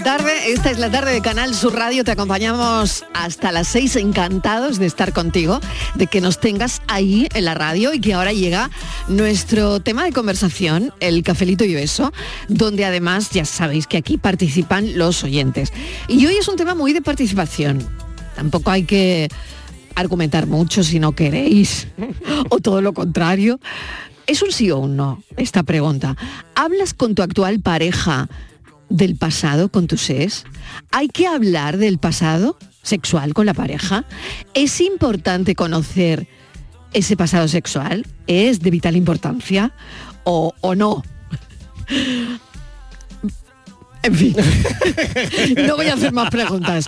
tarde, esta es la tarde de Canal Sur Radio, te acompañamos hasta las 6, encantados de estar contigo, de que nos tengas ahí en la radio y que ahora llega nuestro tema de conversación, el cafelito y beso, donde además ya sabéis que aquí participan los oyentes. Y hoy es un tema muy de participación, tampoco hay que argumentar mucho si no queréis, o todo lo contrario. ¿Es un sí o un no esta pregunta? ¿Hablas con tu actual pareja del pasado con tus ex? ¿Hay que hablar del pasado sexual con la pareja? ¿Es importante conocer ese pasado sexual? ¿Es de vital importancia o, o no? En fin, no voy a hacer más preguntas.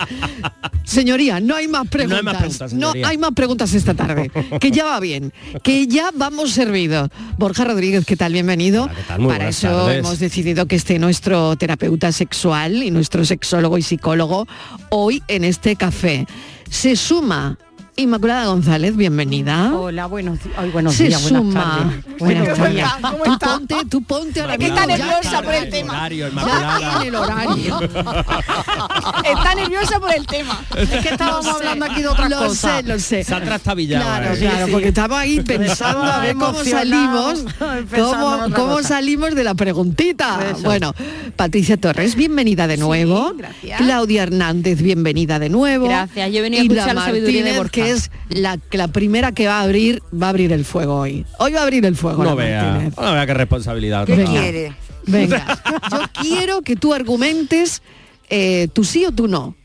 Señoría, no hay más preguntas. más preguntas, No hay más preguntas esta tarde. Que ya va bien, que ya vamos servidos. Borja Rodríguez, ¿qué tal? Bienvenido. Hola, ¿qué tal? Muy Para eso tardes. hemos decidido que esté nuestro terapeuta sexual y nuestro sexólogo y psicólogo hoy en este café. Se suma Inmaculada González, bienvenida. Hola, buenos, ay, buenos Se días, buenas suma. tardes. Buenas Buenos tardes. días. Tú ponte, tú ponte ahora Es que está nerviosa por el tema. Horario, Ya en el horario. Está nerviosa por el tema. Es que estábamos Lo sé, hablando aquí de otras lo cosas. sé, lo sé. Se ha trastabillado. Claro, ¿eh? claro, sí. porque estamos ahí pensando a ver cómo salimos, cómo, otra cómo cosa. salimos de la preguntita. Eso. Bueno, Patricia Torres, bienvenida de nuevo. gracias. Claudia Hernández, bienvenida de nuevo. Gracias, yo he venido a escuchar la la sabiduría de. Que es la, la primera que va a abrir, va a abrir el fuego hoy. Hoy va a abrir el fuego. No vea, Martínez. no vea qué responsabilidad. ¿Qué Venga. quiere? Venga, yo quiero que tú argumentes eh, tu sí o tu no.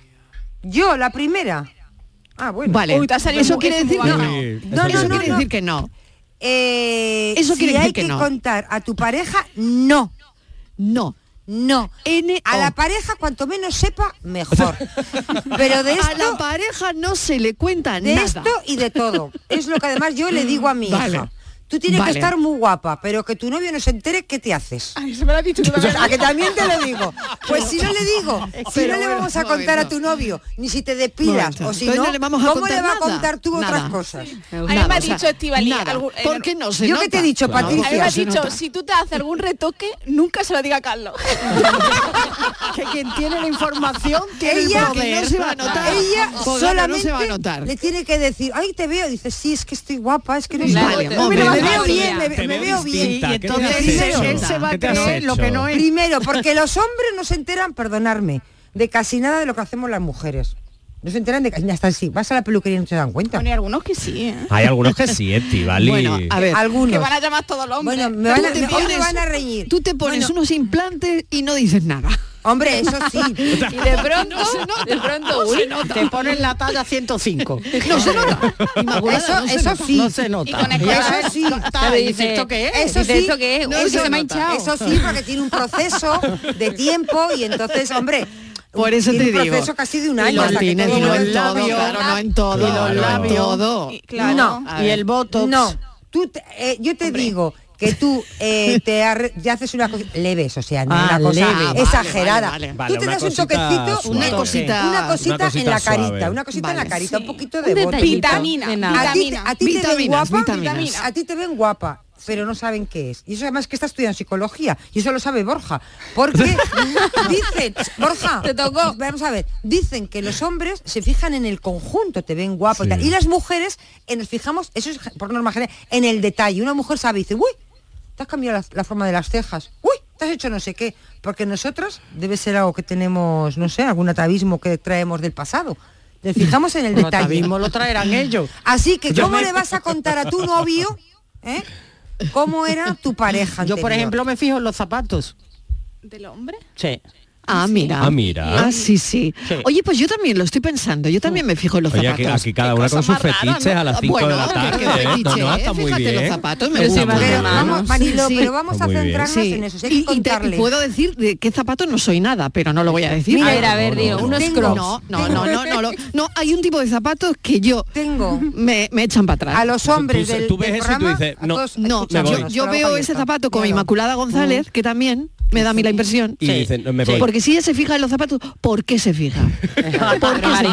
Yo, la primera. Ah, bueno. Vale, Uy, eso quiere es decir no. Uy, No, Eso no, quiere no. decir que no. Eh, Eso si quiere decir hay que que no. contar a tu pareja, no. No. No. N A la pareja, cuanto menos sepa, mejor. Pero de A la esto, pareja no se le cuenta de nada. esto y de todo. Es lo que además yo le digo a mi Vale. hija. Tú tienes Vale. que estar muy guapa, pero que tu novio no se entere, ¿qué te haces? Ay, eso me lo has dicho. A que también te lo digo. Pues si no le digo, si Pero no le vamos a contar a tu novio, ni si te Momento. o si Entonces no, no le vamos a ¿cómo le contar va a contar tú Nada. otras cosas? A mí me ha o sea, dicho Estivali, en- ¿Por qué no se Yo nota? que te he dicho, Claro. A mí me Patricia. has se dicho, nota. si tú te haces algún retoque, nunca se lo diga a Carlos. que quien tiene la información tiene el Ella, poder. que no se va a notar. ella solamente no se va a notar. le tiene que decir, ay, te veo. Dice, sí, es que estoy guapa, es que no Vale, me, veo bien, me, veo bien. Y ¿Qué te entonces has él, se va a ¿Qué te has creer lo que no es. Primero, porque los hombres no se enteran, perdonarme, de casi nada de lo que hacemos las mujeres. No se enteran de casi hasta sí. Vas a la peluquería y no se dan cuenta. Bueno, y algunos que sí, ¿eh? Hay algunos que sí, Estivali. Bueno, a ver. Algunos. Que van a llamar todos los hombres. Bueno, me van a, Tú te me- hoy me pones- van a reñir. Tú te pones Bueno, unos implantes y no dices nada. Hombre, eso sí. Y de pronto, de pronto, uy, Te ponen la talla 105. No se nota. Eso, no eso sí. No se nota. Y con Ella eso es- sí. está- Claro, dice, dice, ¿esto qué es? Eso sí. ¿esto qué es? No, Uy, eso que se me ha no, hinchado. Eso sí, porque tiene un proceso de tiempo y entonces, hombre, Por eso te un digo. proceso casi de un Y año. los y no en todo, bien. claro, no en todo, Y los labios. todo. Y- claro. No. Y el botox. No, tú te- eh, yo te digo que tú eh, te, arre- te haces una cosa leves, o sea, no Ah, una cosa leve. exagerada. Vale, vale, vale. Tú te das un toquecito, suave. Una cosita- una cosita, una cosita en la carita, una cosita en la carita, un poquito Un de. Vitamina, A ti, te- vitamina. a ti te ven guapa, vitaminas. a ti te ven guapa, pero no saben qué es. Y eso además que está estudiando psicología, y eso lo sabe Borja. Porque dicen, Borja, Te tocó. Vamos a ver, dicen que los hombres se fijan en el conjunto, te ven guapo y Sí. tal. Y las mujeres eh, nos fijamos, eso es por norma general, en el detalle. Una mujer sabe y dice, uy, te has cambiado la, la forma de las cejas. Uy, te has hecho no sé qué. Porque nosotras debe ser algo que tenemos, no sé, algún atavismo que traemos del pasado. Nos fijamos en el El detalle. atavismo lo traerán ellos. Así que, Yo ¿cómo me- le vas a contar a tu novio eh, cómo era tu pareja? Yo, por ejemplo, me fijo en los zapatos. ¿Del hombre? Sí. Ah, mira. Ah, mira. Ah, sí, sí, Sí. Oye, pues yo también lo estoy pensando. Yo también me fijo en los Oye, zapatos. aquí cada una con sus fetiches a las 5 bueno, de la tarde. qué ¿eh? No, fetiche, no, ¿eh? está muy Fíjate bien. los zapatos, me. Pero vamos, Marilo, Sí, sí. pero vamos a centrarnos Sí. en eso. hay que Y, y te- y puedo decir de qué zapatos no soy nada, pero no lo voy a decir. Mira, A ver, a ver, no, digo, no, unos Tengo- crocs. No, no, no, no, no, no, no, hay un tipo de zapatos que yo Tengo me, me echan para atrás. a los hombres del, tú ves eso y tú dices, no, No, yo, veo ese zapato con. Inmaculada González, que también me da a mí la impresión. Y Sí. dicen, no, me voy. Porque si ella se fija en los zapatos, ¿por qué se fija? No ¿Por qué- así.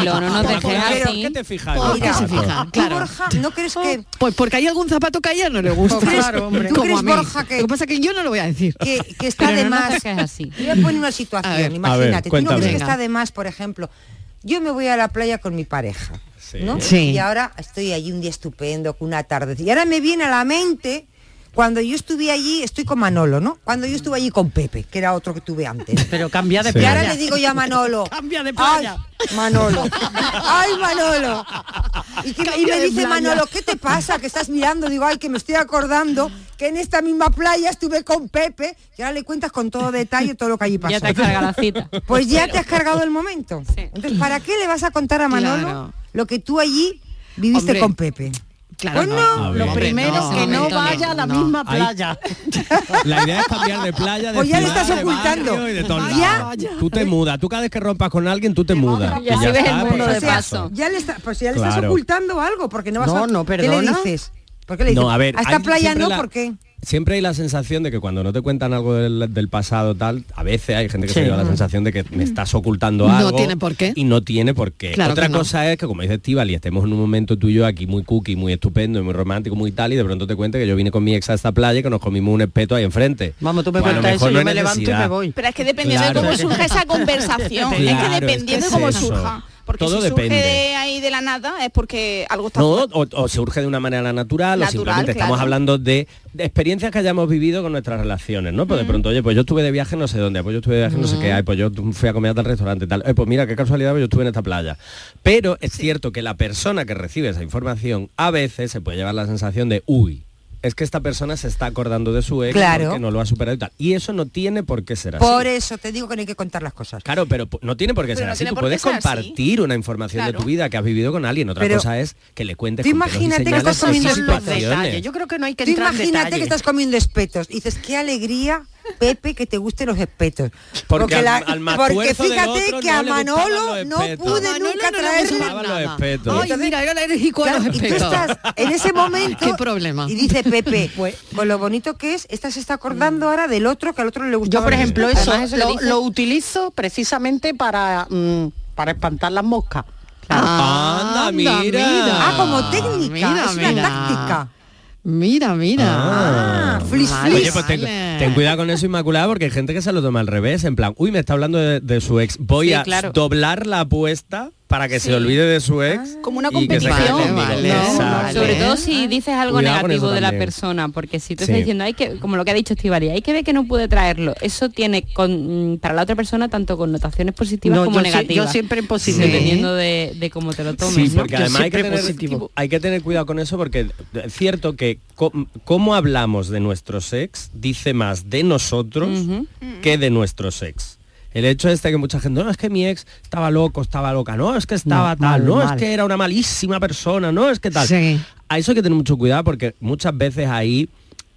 ¿Por qué te fijas? en ¿Por qué se fija? ¿Tú, Claro. Borja, ¿no crees que, Pues porque hay algún zapato que a ella no le gusta. ¿Tú crees- Claro, hombre. tú crees. Borja, que- Lo que pasa es que yo no lo voy a decir. que, que está Pero de no más? dejes así. Te voy a poner una situación, A ver, a imagínate. ver, ¿Tú no crees que está de más, por ejemplo? Yo me voy a la playa con mi pareja, Sí. ¿no? Sí. Y ahora estoy allí un día estupendo, con una tarde. Y ahora me viene a la mente cuando yo estuve allí, estoy con Manolo, ¿no? Cuando yo estuve allí con Pepe, que era otro que tuve antes. Pero cambia de Sí. Y ahora playa. le digo yo a Manolo. Cambia de playa. Ay, Manolo. Ay, Manolo. Y, que- y Cambia me dice playa. Manolo, ¿qué te pasa? Que estás mirando. Digo, ay, que me estoy acordando que en esta misma playa estuve con Pepe. Y ahora le cuentas con todo detalle todo lo que allí pasó. Ya te has cargado la cita. Pues ya te has cargado el momento. Sí. Entonces, ¿para qué le vas a contar a Manolo Claro. lo que tú allí viviste Hombre. con Pepe? Claro, Pues no. Ver. Lo primero no, que no vaya a la no. misma playa. La idea es cambiar de playa, de Pues ya le estás de ocultando. de todos Ya. Tú te mudas. Tú cada vez que rompas con alguien, tú te mudas. Y así ves el mundo por de O sea, acaso. ya le, está, pues ya le estás Claro. ocultando algo, porque no vas No, a... no, ¿Qué perdona. le dices? ¿Por qué le dices? No, a ver, esta hay playa no, la- ¿por qué? Siempre hay la sensación de que cuando no te cuentan algo del, del pasado tal, a veces hay gente que Sí. se lleva la sensación de que me estás ocultando No algo. tiene por qué. Y no tiene por qué. Claro Otra no. cosa es que, como dice Estíbal, y estemos en un momento tú y yo aquí muy cookie, muy estupendo y muy romántico, muy tal, y de pronto te cuente que yo vine con mi ex a esta playa y que nos comimos un espeto ahí enfrente. Vamos, tú me a cuentas eso, yo no me levanto y me voy. Pero es que dependiendo Claro. de cómo surja esa conversación, es que es dependiendo de cómo eso. surja. Porque Todo si surge depende. de ahí de la nada es porque algo está No, o, o surge de una manera natural, o Natural, simplemente estamos hablando de, de experiencias que hayamos vivido con nuestras relaciones, ¿no? Pues de pronto, oye, pues yo estuve de viaje no sé dónde, pues yo estuve de viaje no sé qué, ay, pues yo fui a comer a tal restaurante, tal. Eh, pues mira, qué casualidad, pues yo estuve en esta playa. Pero es cierto que la persona que recibe esa información a veces se puede llevar la sensación de, uy, es que esta persona se está acordando de su ex Claro. porque no lo ha superado y tal. Y eso no tiene por qué ser así. Por eso te digo que no hay que contar las cosas. Claro, pero no tiene por qué Pero ser no así. Tú puedes así. compartir una información de tu vida que has vivido con alguien. Otra Pero cosa es que le cuentes tú imagínate que estás comiendo. Yo creo que no hay que Tú en imagínate que estás comiendo espetos y dices, qué alegría, Pepe, que te gusten los espetos. Porque al- al más porque fíjate otro que no a Manolo los no pude Manolo nunca no le traerle los nada. espetos. Ay, mira, era alérgico a los y tú estás en ese momento Qué problema. y dice Pepe con lo bonito que es esta se está acordando ahora del otro que al otro le gusta Yo, por ejemplo, eso, Además, eso lo lo, dice- lo utilizo precisamente para, mm, para espantar las moscas. Anda, mira. ah como técnica Mira, es una mira. táctica Mira, mira. ah, flis, Vale. flis. Oye, pues. Ten cuidado con eso, Inmaculada, porque hay gente que se lo toma al revés, en plan, uy, me está hablando de, de su ex, voy Sí, a claro. doblar la apuesta para que se olvide de su ex. Como una competición. Vale, Exacto. vale. Sobre todo si dices algo Cuidado negativo de la persona, porque si tú Sí. estás diciendo, hay que, como lo que ha dicho Estivali, hay que ver que no pude traerlo. Eso tiene con, mm, para la otra persona tanto connotaciones positivas No, como yo, negativas. yo siempre en positivo. Dependiendo de, de cómo te lo tomes. Sí, ¿no? porque además hay que, siempre tener, positivo. hay que tener cuidado con eso porque es cierto que cómo hablamos de nuestros ex dice más de nosotros que de nuestros ex. El hecho este que mucha gente, no, es que mi ex estaba loco, estaba loca, no, es que estaba No, tal, mal, no, mal. es que era una malísima persona, no, es que tal. Sí. A eso hay que tener mucho cuidado porque muchas veces ahí,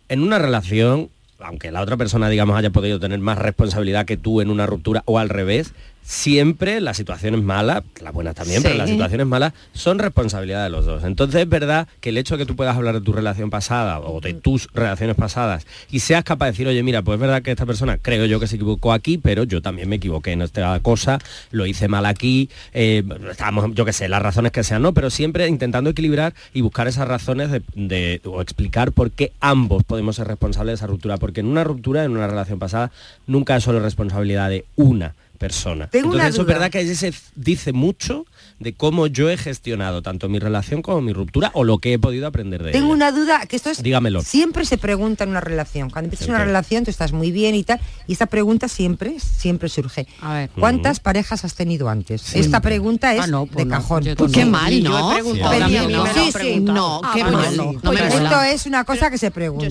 en una relación, aunque la otra persona, digamos, haya podido tener más responsabilidad que tú en una ruptura o al revés, siempre las situaciones malas, las buenas también, pero las situaciones malas son responsabilidad de los dos. Entonces es verdad que el hecho de que tú puedas hablar de tu relación pasada o de tus relaciones pasadas y seas capaz de decir, oye, mira, pues es verdad que esta persona creo yo que se equivocó aquí, pero yo también me equivoqué en esta cosa, lo hice mal aquí, eh, estábamos, yo qué sé, las razones que sean, ¿no? Pero siempre intentando equilibrar y buscar esas razones de, de- o explicar por qué ambos podemos ser responsables de esa ruptura. Porque en una ruptura, en una relación pasada, nunca es solo responsabilidad de una persona. Tengo Entonces una eso es verdad que ahí se dice mucho de cómo yo he gestionado tanto mi relación como mi ruptura o lo que he podido aprender de Tengo ella. una duda, que esto es... Dígamelo. Siempre se pregunta en una relación. Cuando empiezas ¿El una relación, tú estás muy bien y tal, y esta pregunta siempre, siempre surge. A ver. ¿Cuántas parejas has tenido antes? Esta pregunta es Ah, no, pues de no. cajón. Yo Pues qué mal, ¿no? sí, Sí, no, Ah, qué bueno, mal. no. Esto es una cosa que se pregunta.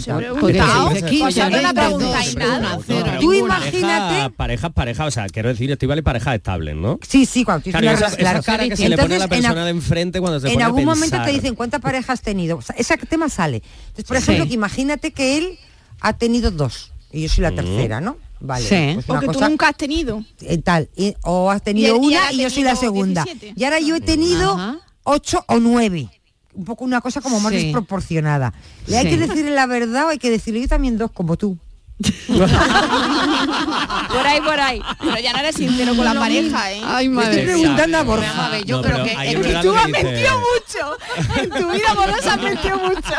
Tú imagínate- Pareja, parejas, parejas, o sea, quiero decir, estoy vale parejas estables, ¿no? Sí, sí, cuando tienes Claro, una esa, relación. claro. esa cara que se le pone a la Entonces, en a- persona de enfrente cuando se en pone a algún momento te dicen cuántas parejas has tenido. O sea, ese tema sale. Entonces, por Sí. ejemplo, que imagínate que él ha tenido dos y yo soy la tercera, ¿no? Vale. Sí. pues Porque tú nunca has tenido. eh, tal. y- o has tenido Y y una y, yo soy la tenido segunda. 17. Y ahora yo he tenido Ajá. ocho o nueve. Un poco una cosa como más Sí. desproporcionada. ¿Le hay Sí. que decirle la verdad o hay que decirle yo también dos como tú? Por ahí, por ahí. Pero ya no eres sincero con la pareja, ¿eh? Ay, madre. estoy preguntando a Borja. Vamos a ver, yo No, creo que es que tú que has dice. mentido mucho. En tu vida amorosa has mentido mucho.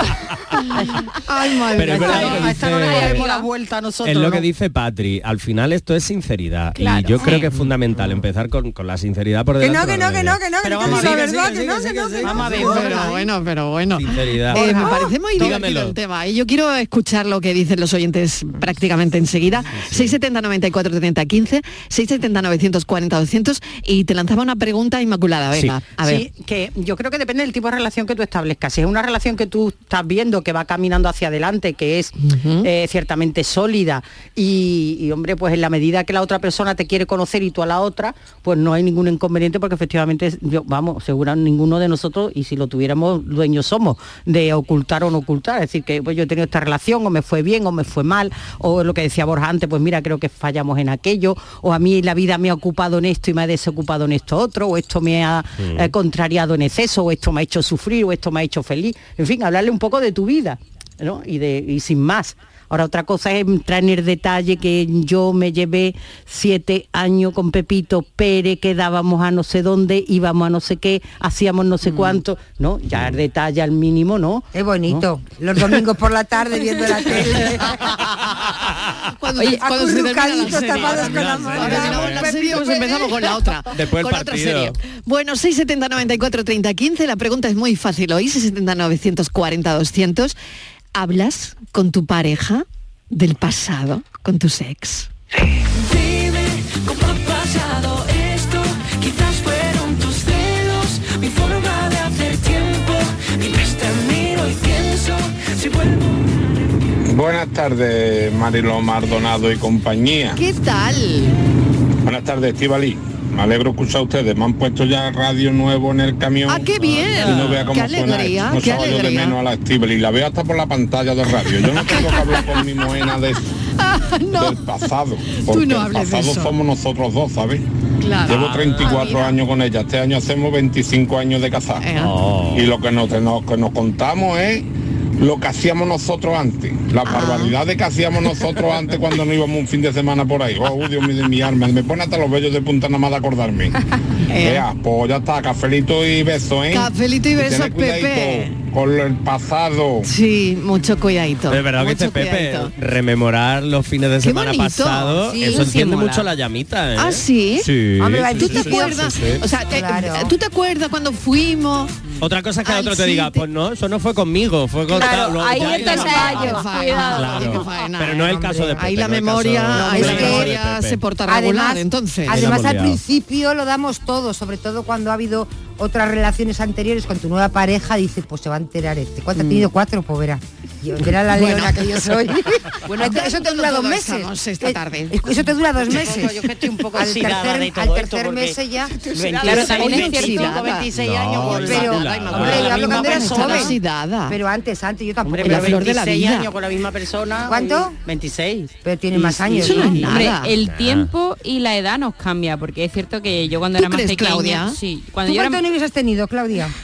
Ay, madre. Pero es verdad lo que A esta no le dice- la vuelta a nosotros. Es lo ¿no? que dice Patri, al final esto es sinceridad Claro. y yo creo Sí. que es fundamental empezar con, con la sinceridad por Que delante. no, que no, que no, que no, que no, que a ver, verdad, que no, que no, que no. Vamos a ver, Pero bueno, pero bueno. Sinceridad. Eh, me parece muy divertido el tema. Y yo quiero escuchar lo que dicen los oyentes prácticamente enseguida. 670 94 30 15, 670 940 200 y te lanzaba una pregunta inmaculada. Venga, Sí. a ver. Sí, que yo creo que depende del tipo de relación que tú establezcas. Si es una relación que tú estás viendo que va caminando hacia adelante, que es eh, ciertamente sólida y, y, hombre, pues en la medida que la otra persona te quiere conocer y tú a la otra, pues no hay ningún inconveniente porque efectivamente, yo, vamos, segura ninguno de nosotros, y si lo tuviéramos, dueños somos, de ocultar o no ocultar. Es decir, que pues yo he tenido esta relación, o me fue bien, o me fue mal, o lo que decía Borja antes, pues mira, creo que fallamos en aquello, o a mí la vida me ha ocupado en esto y me ha desocupado en esto otro, o esto me ha eh, contrariado en exceso, o esto me ha hecho sufrir, o esto me ha hecho feliz. En fin, hablarle un poco de tu vida, ¿no? Y, de, y sin más. Ahora otra cosa es entrar en el detalle que yo me llevé siete años con Pepito Pérez, quedábamos a no sé dónde, íbamos a no sé qué, hacíamos no sé cuánto, ¿no? Ya el detalle al mínimo, ¿no? Es bonito. Los domingos por la tarde viendo la tele. Cuando, Oye, cuando se termina la acurrucaditos, serie. tapados con la mano. Pues empezamos con la otra. Después con el otra partido. serie. Bueno, 670 94 30 15. La pregunta es muy fácil hoy. 670 940 200. ¿Hablas con tu pareja del pasado, con tus ex? Dime cómo ha pasado esto. Quizás fueron tus celos, mi forma de hacer tiempo. Mientras te miro y pienso, si vuelvo. Buenas tardes, Marilo Mardonado y compañía. ¿Qué tal? Buenas tardes, Estivali. Me alegro escuchar a ustedes. Me han puesto ya radio nuevo en el camión. ¡Ah, qué bien! Y no vea cómo ¡Qué suena. alegría! esto. No ¡Qué yo de menos a la Estivali. La veo hasta por la pantalla de radio. Yo no tengo que hablar con mi moena de, no, del pasado. Porque no el de pasado eso. somos nosotros dos, ¿sabes? claro. Llevo 34 Ah, años con ella. Este año hacemos 25 años de casado. Eh, Oh. Y lo que nos, nos- que nos contamos es lo que hacíamos nosotros antes. Las Ah. barbaridades que hacíamos nosotros antes cuando nos íbamos un fin de semana por ahí. Oh, Dios mío de mi alma. Me pone hasta los vellos de punta nada más de acordarme. Eh. Ea, pues ya está, cafelito y beso, ¿eh? Cafelito y cuidadito Pepe. Con el pasado. Sí, mucho cuidadito. Es verdad que dice Pepe, cuidadito. rememorar los fines de Qué semana pasados, Sí, eso sí enciende mola. mucho la llamita, ¿eh? ¿Ah, sí? Sí. Hombre, sí, ¿Tú sí, te sí, acuerdas? sí, sí. O sea, te- Claro. ¿tú te acuerdas cuando fuimos? Otra cosa es que al otro te diga, pues no, eso no fue conmigo, fue con Claro, tal, ahí está el fallo. Claro. Pero no es el caso de Pepe. Ahí la no memoria, es Pepe. se porta regular, Además, entonces. Además al principio lo damos todo, sobre todo cuando ha habido otras relaciones anteriores con tu nueva pareja, dices, pues se va a enterar este. ¿Cuánto Mm. ha tenido? Cuatro, pues verá. Yo era la Bueno. leona que yo soy. bueno, eso, eso te dura dos meses. esta Eh, tarde. Eso te dura dos meses. Yo que estoy un poco al tercer, de todo al tercer mes ya. 25, también es 25, cierto. 26 No, años la- Pero, hombre, yo hablo cuando eras joven. Pero antes, antes, yo tampoco. Hombre, la pero flor de la 26 vida. años con la misma persona. ¿Cuánto? uy, 26. Pero tiene más años. eso no es nada. Hombre, el tiempo y la edad nos cambia, porque es cierto que yo cuando ¿Tú era más pequeña, Claudia? sí, cuando ¿Tú yo era novios has tenido, Claudia?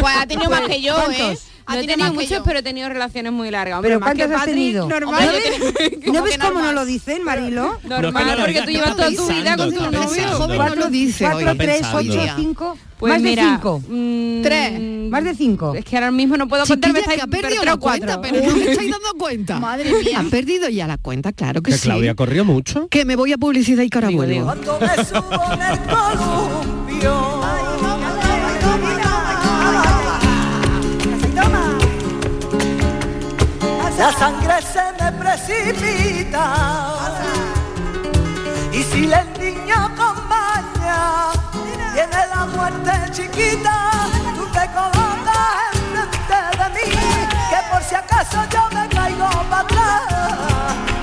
Pues ha tenido más que yo, ¿eh? ¿Cuántos? Ha no he tenido que muchos, pero he tenido relaciones muy largas. Hombre, ¿Pero más que cuántos has tenido? Normal, ¿No ves, tenía- ¿no ves que cómo no normal. lo dicen, Marilo? Normal, porque tú llevas toda tu vida con tu novio. joven no lo dice. Cuatro, tres, ocho, cinco. Pues más mira, de cinco. mm, Tres. Más de cinco. Es que ahora mismo no puedo contar, me estáis que ha perdido la cuenta, cuatro. pero no me estáis dando cuenta. Madre mía. Ha perdido ya la cuenta, claro que, Que sí. Claudia corrió mucho. Que me voy a publicidad y vuelvo. La sangre se me precipita. Y si el niño acompaña, viene la muerte chiquita. Tú te colocas enfrente de mí, que por si acaso yo me caigo para atrás.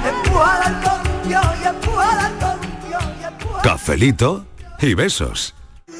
Empuja al y empuja al. Cafelito y besos.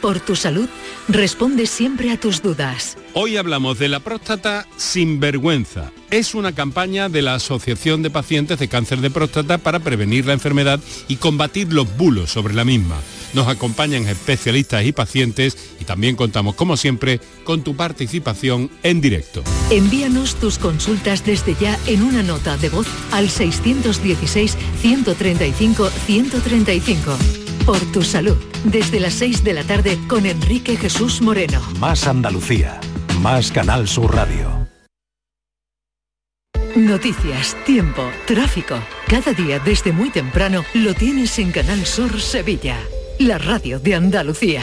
por tu salud, responde siempre a tus dudas. Hoy hablamos de la próstata sin vergüenza. Es una campaña de la Asociación de Pacientes de Cáncer de Próstata para prevenir la enfermedad y combatir los bulos sobre la misma. Nos acompañan especialistas y pacientes y también contamos, como siempre, con tu participación en directo. Envíanos tus consultas desde ya en una nota de voz al 617-135-135. Por tu salud, desde las 6 de la tarde con Enrique Jesús Moreno. Más Andalucía. Más Canal Sur Radio. Noticias, tiempo, tráfico. Cada día desde muy temprano lo tienes en Canal Sur Sevilla, la radio de Andalucía.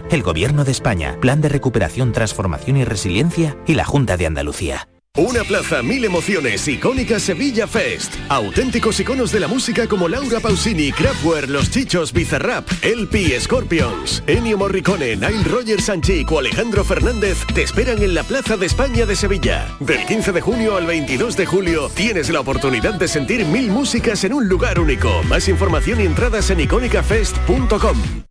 el Gobierno de España, Plan de Recuperación, Transformación y Resiliencia y la Junta de Andalucía. Una plaza, mil emociones, icónica Sevilla Fest. Auténticos iconos de la música como Laura Pausini, Kraftwerk, Los Chichos, Bizarrap, LP, Scorpions, Ennio Morricone, Nile Rogers Sanchik o Alejandro Fernández te esperan en la Plaza de España de Sevilla. Del 15 de junio al 22 de julio tienes la oportunidad de sentir mil músicas en un lugar único. Más información y entradas en icónicafest.com.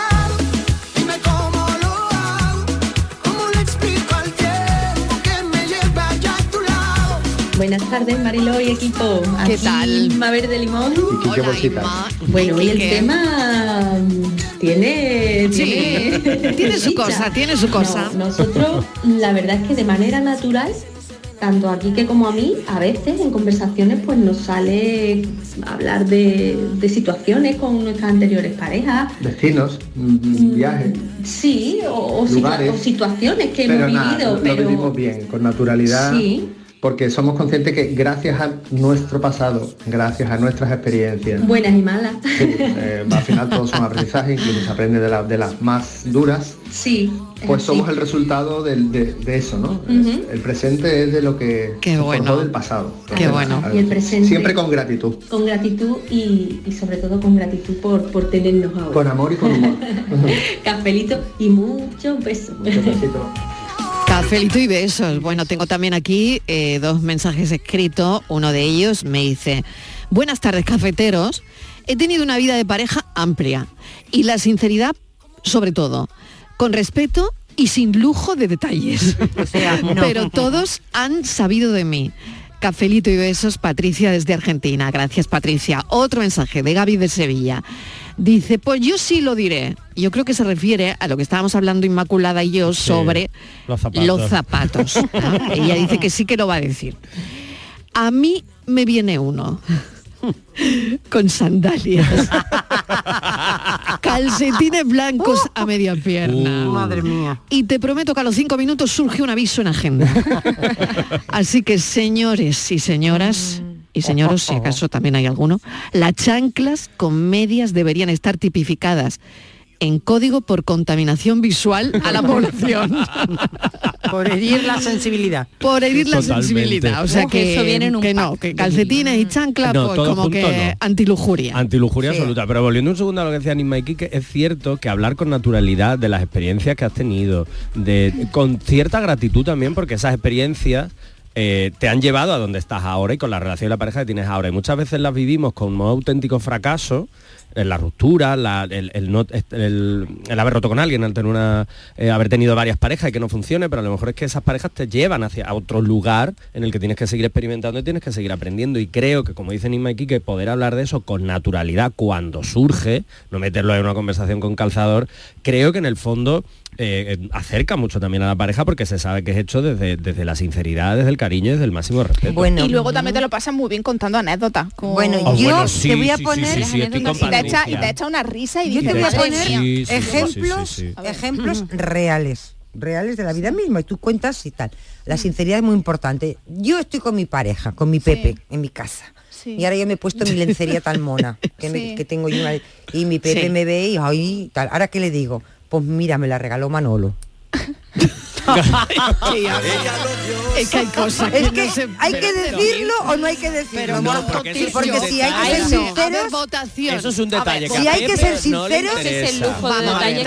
Buenas tardes, Mariló y equipo. ¿Qué Aquí tal? Inma Verde Limón. Hola, Inma. Bueno, hoy el ¿Qué? tema mm, tiene, Sí, tiene, tiene su cosa, tiene su cosa. No, nosotros, la verdad es que de manera natural, tanto a Quique como a mí, a veces en conversaciones pues nos sale hablar de, de situaciones con nuestras anteriores parejas, Vecinos, mm, viajes. sí, o, o situa- Lugares. o situaciones que pero hemos vivido, lo pero vivimos bien, con naturalidad. Sí. Porque somos conscientes que gracias a nuestro pasado, gracias a nuestras experiencias, buenas y malas. eh, al final todos son aprendizajes, incluso se aprende de, la- de las más duras, Sí. es pues somos el resultado de, de eso, ¿no? El presente es de lo que Qué bueno. del pasado. Qué bueno. Y el presente. Siempre con gratitud, Con gratitud y, y sobre todo con gratitud por, por tenernos ahora. con amor y con humor. Cafelito y muchos besos. Cafelito y besos. Bueno, tengo también aquí eh, dos mensajes escritos. Uno de ellos me dice, buenas tardes cafeteros. He tenido una vida de pareja amplia y la sinceridad sobre todo, con respeto y sin lujo de detalles. no. Pero todos han sabido de mí. Cafelito y besos, Patricia desde Argentina. Gracias, Patricia. Otro mensaje de Gaby de Sevilla. Dice, pues yo sí lo diré. Yo creo que se refiere a lo que estábamos hablando Inmaculada y yo sobre los zapatos. los zapatos. ¿no? Ella dice que sí que lo va a decir. A mí me viene uno con sandalias, calcetines blancos a media pierna. Uh. Madre mía. Y te prometo que a los cinco minutos surge un aviso en agenda. Así que señores y señoras, y señoros, si acaso también hay alguno, las chanclas con medias deberían estar tipificadas en código por contaminación visual a la población. Por herir la sensibilidad. Por herir la Totalmente. sensibilidad. O sea que, que eso viene en un que no, que calcetines y chanclas, No, pues como junto que no. antilujuria. Antilujuria Sí. absoluta. Pero volviendo un segundo a lo que decía Nisma y es cierto que hablar con naturalidad de las experiencias que has tenido, de, con cierta gratitud también, porque esas experiencias eh, te han llevado a donde estás ahora y con la relación de la pareja que tienes ahora. Y muchas veces las vivimos con un auténtico fracaso, la ruptura, el, el no- el- el haber roto con alguien, al tener una, eh, haber tenido varias parejas y que no funcione, pero a lo mejor es que esas parejas te llevan hacia otro lugar en el que tienes que seguir experimentando y tienes que seguir aprendiendo. Y creo que, como dice Nisma aquí, que poder hablar de eso con naturalidad cuando surge, no meterlo en una conversación con calzador, creo que en el fondo eh, eh, acerca mucho también a la pareja porque se sabe que es hecho desde, desde la sinceridad, desde el cariño y desde el máximo respeto. y luego también te lo pasas muy bien contando anécdotas. con- Bueno, Oh, yo bueno, te sí, voy a sí, sí, poner sí, sí, y te echa, y te echa una risa y Yo te voy a "Madre poner mía". Sí, sí, sí, ejemplos, sí, sí, sí. ejemplos reales, reales de la vida misma y tú cuentas y tal. La sinceridad es muy importante. Yo estoy con mi pareja, con mi Pepe, en mi casa. Y ahora yo me he puesto mi lencería tan mona, que, me- Sí. que tengo yo una, y mi Pepe Sí. me ve y ay, tal. Ahora qué le digo, pues mira, me la regaló Manolo. Es que hay cosas Es que que no se- hay que pero- decirlo o no hay que decirlo. Pero No, porque, porque porque eso es si hay que ser detalle. Sinceros, ver, votación. Eso es un detalle que si hay que ser sinceros. Ese es el lujo de ver. que no hay que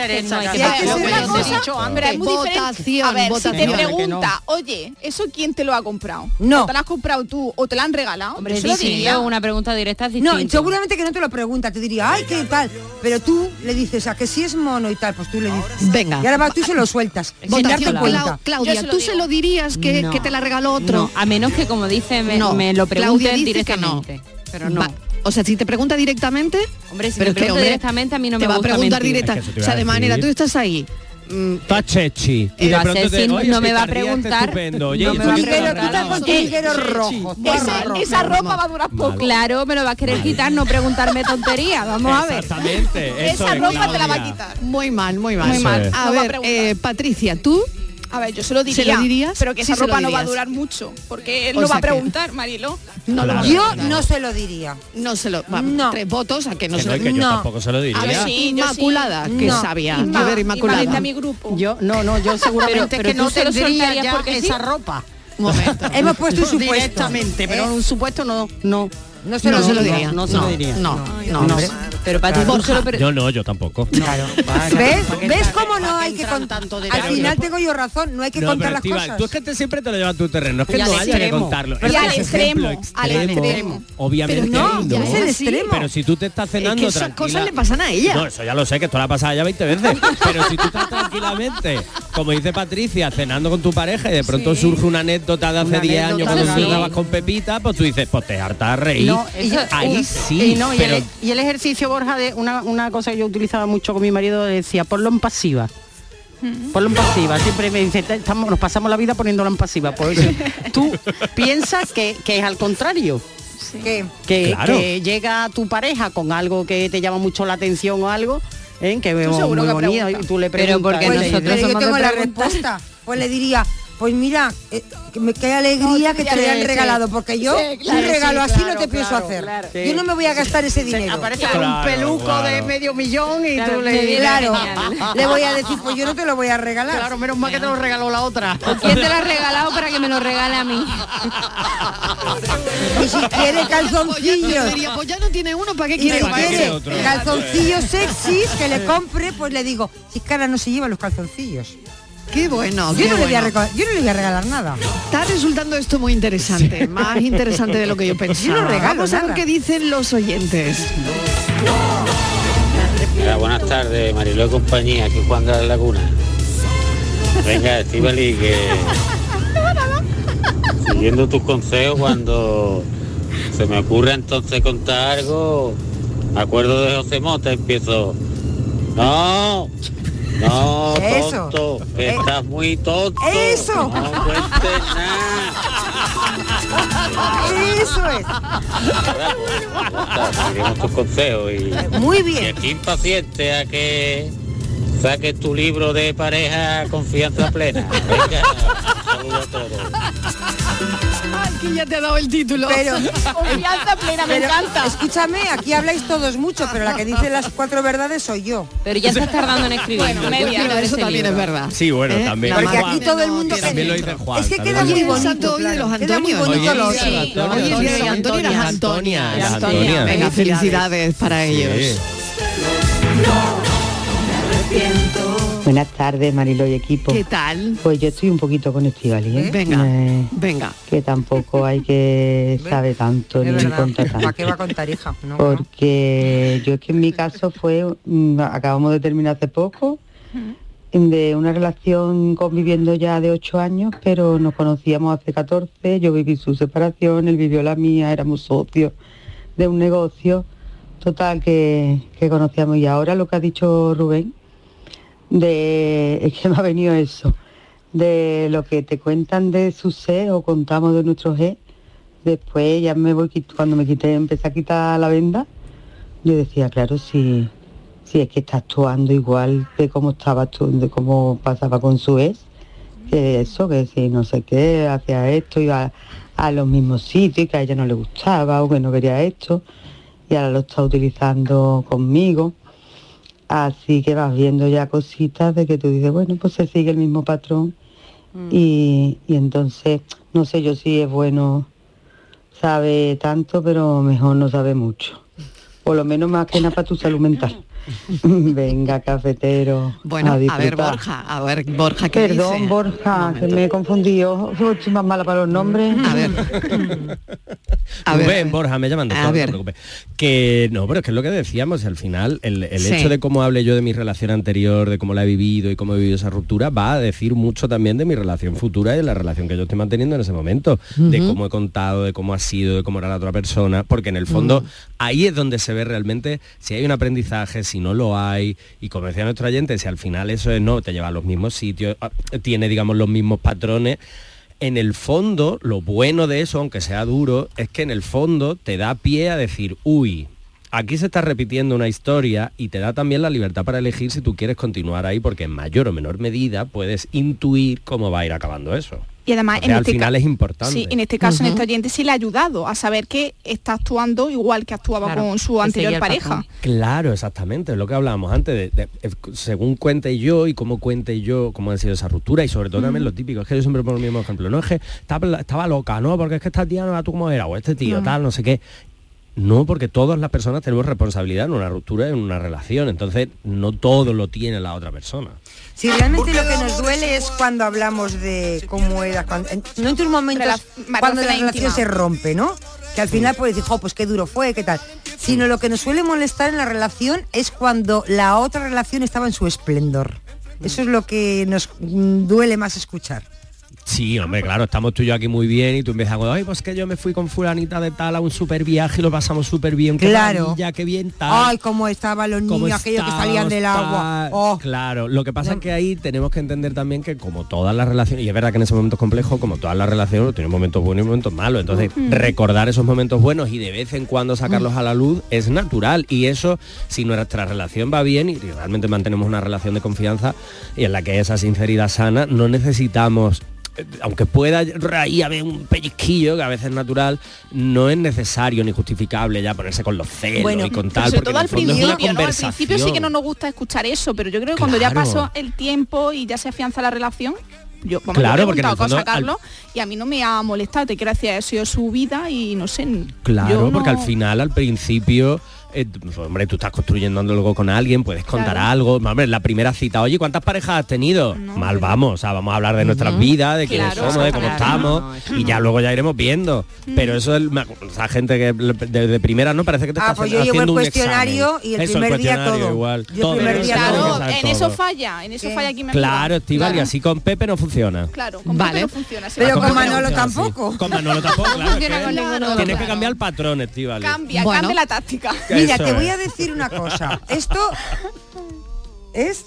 Si hay que ser una Pero cosa, dicho pero es muy diferente. Votación, A ver, si te Que pregunta, oye, ¿eso quién te lo ha comprado? No. ¿O te lo has comprado tú o te lo han regalado? Hombre, Yo diría. una pregunta directa. No, seguramente que no te lo pregunta, te diría, ay, qué tal. Pero tú le dices, a que si es mono y tal, pues tú le dices. Venga. Y ahora vas tú y se lo sueltas. sin Votación, darte Claudia, se ¿tú digo. se lo dirías que, No. que te la regaló otro? No, a menos que como dice me, No, me lo Claudia pregunten dice que no. directamente. Pero no. Va- O sea, si te pregunta directamente, Hombre, si pero me es que, pregunta directamente a mí no te me va a preguntar mentir. directa. Es que eso te o sea, de manera, tú estás ahí. mm, Está chechi. Y de a pronto ser te no es me va a preguntar. Oye, no rojo. Esa ropa va a durar poco. Claro, me lo va a querer quitar, no preguntarme tonterías. Vamos a ver. Exactamente. Eso Esa es, ropa te la va a quitar. Muy mal, muy mal. Muy mal. A ver, eh, Patricia, ¿tú? A ver, yo se lo ¿Se diría. lo dirías? Pero que Sí esa se ropa no va a durar mucho. Porque él O no va a que- preguntar, Marilo. No Yo preguntar. no se lo diría. No se lo... va, No. Tres votos a que no Que se no, lo... que yo No. tampoco se lo diría. A ver, Yo sí, yo Inmaculada, sí. que No. sabía. Inma, A ver, Inmaculada. A mi grupo. Yo, no, no, yo seguramente Pero- pero que no se lo ya porque esa ropa. Un momento. Hemos puesto un supuesto. Directamente, pero un supuesto no, no. No se No lo se lo diría. diría. No se lo diría. No, no. No. Pero para ti, tú pre- Yo no, yo tampoco. Claro. Vale, ¿Ves? ¿para qué ¿Ves cómo no hay que contar? tanto Al detalle? final tengo yo razón, no hay que No, contar pero las cosas. tú es que te siempre te lo llevas a tu terreno, es que Y al no haya que extremo. contarlo. Y al extremo, al extremo. Obviamente Pero no, no. es el extremo. Pero si tú te estás Es cenando que esas cosas le pasan a ella. No, eso ya lo sé, que esto la ha pasado ya 20 veces. Pero si tú estás tranquilamente, como dice Patricia, cenando con tu pareja y de pronto Sí. surge una anécdota de hace Una 10 años cuando sí. cenabas con Pepita, pues tú dices, pues te hartas reír. No, eso- Ahí sí, y, no, y pero... el, y el ejercicio, Borja, de una, una cosa que yo utilizaba mucho con mi marido, decía, ponlo en pasiva. Ponlo en pasiva. Siempre me dice, "Te- estamos, nos pasamos la vida poniéndolo en pasiva. Pues tú piensas que, que es al contrario. ¿Qué? Que, Claro. que llega tu pareja con algo que te llama mucho la atención o algo, ¿eh? que seguro muy que bonito y tú le Pero preguntas. porque "Oye, nosotros ¿y yo tú?". tengo la respuesta. Pues le diría, pues mira, eh, que me qué alegría que te lo hayan regalado, porque yo Sí, claro, un regalo sí, así claro, no te pienso claro, hacer. claro. Yo no me voy a gastar ese Se dinero. aparece con un peluco de medio millón y Claro, tú le claro. le voy a decir, pues yo no te lo voy a regalar. Claro, menos mal que te lo regaló la otra. ¿Quién te lo ha regalado para que me lo regale a mí? Y si quiere calzoncillos. Diría, pues ya no tiene uno, ¿para qué Y quiere si quiere calzoncillos sexys que le compre, pues le digo, si cara no se lleva los calzoncillos. Qué bueno, Yo qué no, le voy a bueno. reco- yo no le voy a regalar nada. Está resultando esto muy interesante, más interesante de lo que yo pensaba. Yo no regalo Vamos a ver nada. qué dicen los oyentes. Hola, buenas tardes, Mariló y compañía, aquí Juan de la Laguna. Venga, Estivali, que siguiendo tus consejos, cuando se me ocurre entonces contar algo, acuerdo de José Mota, empiezo, no, no, Eso. tonto, que Eh. estás muy tonto. Eso. No cuentes nada. Eso es. Seguiremos tus consejos y Muy bien. y aquí impaciente a que saques tu libro de pareja confianza plena. Venga, saludo a todos. Aquí ya te ha dado el título. Pero, Confianza plena, me pero, encanta. Escúchame, aquí habláis todos mucho, pero la que dice las cuatro verdades soy yo. Pero ya estás tardando en escribir. Bueno, media. Eso también es verdad. Sí, bueno, ¿Eh? también. Porque aquí todo el mundo También lo que- dice Juan. Es que queda muy bonito. hoy de los Queda muy Antonios. bonito Hoy es de Antonio las. Antonias. Venga, felicidades para ellos. Buenas tardes, Marilo y equipo. ¿Qué tal? Pues yo estoy un poquito con Estivali, ¿eh? Venga, Eh, venga. que tampoco hay que saber tanto Es ni contar ¿Para tanto. qué va a contar, hija? No, no. Porque yo es que en mi caso fue, mm, acabamos de terminar hace poco, de una relación conviviendo ya de ocho años, pero nos conocíamos hace 14, yo viví su separación, él vivió la mía, éramos socios de un negocio, total que, que conocíamos. Y ahora lo que ha dicho Rubén, de, que me ha venido eso, de lo que te cuentan de su ser o contamos de nuestro G, después ya me voy, cuando me quité, empecé a quitar la venda, yo decía, claro, si, si es que está actuando igual de cómo estaba de cómo pasaba con su ex, que eso, que si no sé qué, hacía esto, iba a los mismos sitios y que a ella no le gustaba o que no quería esto, y ahora lo está utilizando conmigo. Así que vas viendo ya cositas de que tú dices, bueno, pues se sigue el mismo patrón y, y entonces, no sé yo si es bueno, sabe tanto, pero mejor no sabe mucho. Por lo menos más que nada para tu salud mental. Venga, cafetero. Bueno, a, ver. Borja, a ver, Borja, ¿qué Perdón, dice? Borja, que me he confundido. Estoy más mala para los nombres. A ver. A ver. Borja, me llaman A doctor, no ver. te preocupes. Que no, pero es que es lo que decíamos, al final, el, el Sí. hecho de cómo hable yo de mi relación anterior, de cómo la he vivido y cómo he vivido esa ruptura, va a decir mucho también de mi relación futura y de la relación que yo estoy manteniendo en ese momento, de cómo he contado, de cómo ha sido, de cómo era la otra persona, porque en el fondo Mm. ahí es donde se ve realmente si hay un aprendizaje, si no lo hay, y como decía nuestro oyente, si al final eso es no, te lleva a los mismos sitios, ah, tiene digamos los mismos patrones, en el fondo, lo bueno de eso, aunque sea duro, es que en el fondo te da pie a decir, uy, aquí se está repitiendo una historia y te da también la libertad para elegir si tú quieres continuar ahí, porque en mayor o menor medida puedes intuir cómo va a ir acabando eso. Y además, en al este final es importante. Sí, en este caso, en este oyente sí le ha ayudado a saber que está actuando igual que actuaba Claro, con su anterior pareja. patrón. Claro, exactamente, es lo que hablábamos antes, de, de- eh, según cuente yo y cómo cuente yo cómo ha sido esa ruptura y sobre todo también lo típico, es que yo siempre pongo el mismo ejemplo, no es que estaba, estaba loca, no, porque es que esta tía no era tú como era, o este tío, tal, no sé qué. No, porque todas las personas tenemos responsabilidad en una ruptura, en una relación, entonces no todo lo tiene la otra persona. Si realmente lo que nos duele es cuando hablamos de cómo era, cuando, en- no en tus momentos cuando la relación íntima. se rompe, ¿no? Que al final puedes decir, jo, pues qué duro fue, qué tal. Sino lo que nos suele molestar en la relación es cuando la otra relación estaba en su esplendor. Eso es lo que nos mm, duele más escuchar. Sí, hombre, claro, estamos tú y yo aquí muy bien y tú empiezas a ay, pues que yo me fui con fulanita de tal a un super viaje y lo pasamos súper bien. Claro. maravilla, qué bien tal. Ay, cómo estaban los niños aquellos que salían del agua. Oh. Claro, lo que pasa es que ahí tenemos que entender también que como todas las relaciones, y es verdad que en ese momento complejo, como todas las relaciones, tiene momentos buenos y momentos malos. Entonces, Mm. recordar esos momentos buenos y de vez en cuando sacarlos a la luz es natural. Y eso, si nuestra relación va bien y realmente mantenemos una relación de confianza y en la que hay esa sinceridad sana, no necesitamos aunque pueda ahí haber un pellizquillo que a veces es natural, no es necesario ni justificable ya ponerse con los celos y con tal, sobre porque todo en al el fondo es una principio, ¿no? Al principio sí que no nos gusta escuchar eso, pero yo creo que cuando ya pasó el tiempo y ya se afianza la relación, yo, vamos, Claro, yo he porque preguntado cosas a fondo, al- Carlos y a mí no me ha molestado, te quiero decir, ha sido su vida y no sé. Claro, porque no- al final, al principio, eh, pues, hombre, tú estás construyendo algo con alguien, puedes contar Claro. algo. Hombre, la primera cita, oye, ¿cuántas parejas has tenido? Mal vamos, o sea, vamos a hablar de nuestras vidas, de quiénes Claro, somos, de cómo claro. estamos, No, y ya luego ya iremos viendo. Pero eso es, o sea, gente que desde primera no parece que te Ah, está pues yo llevo haciendo el un cuestionario examen. y el Eso, primer día todo. Igual. Yo el Todo. primer día Claro, en eso falla, en eso falla aquí me Claro, Estival, y así con Pepe no funciona. Claro, con Vale. Pepe no funciona. Pero con. Manolo tampoco. Con Manolo tampoco, claro. de Tienes que cambiar el patrón, Estival. Cambia, cambia la táctica. Mira, Eso te voy a decir una cosa. Esto es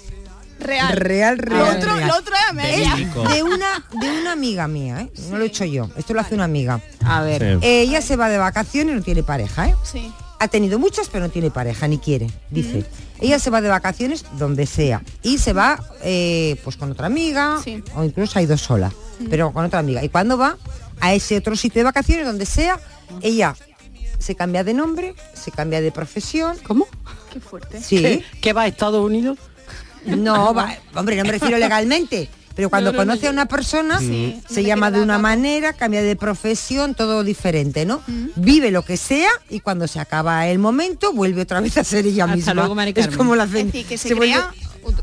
Real. real, Lo real. otro, real. lo otro es media. Es de una, de una amiga mía, ¿eh? No lo he hecho yo. Esto lo hace una amiga. A ver. Sí. Ella se va de vacaciones, no tiene pareja, ¿eh? Sí. Ha tenido muchas, pero no tiene pareja, ni quiere, dice. Ella se va de vacaciones donde sea. Y se va eh, pues con otra amiga, Sí. o incluso ha ido sola, pero con otra amiga. Y cuando va a ese otro sitio de vacaciones, donde sea, ella se cambia de nombre, se cambia de profesión. ¿Cómo? Qué fuerte. Sí. ¿Qué, qué va a Estados Unidos? No, va- hombre, no me refiero legalmente. Pero cuando No, no, no, conoce a una persona, Sí. se llama de una manera, cambia de profesión, todo diferente, ¿no? Vive lo que sea y cuando se acaba el momento, vuelve otra vez a ser ella Hasta misma. luego, es como la Es decir, que se, se crea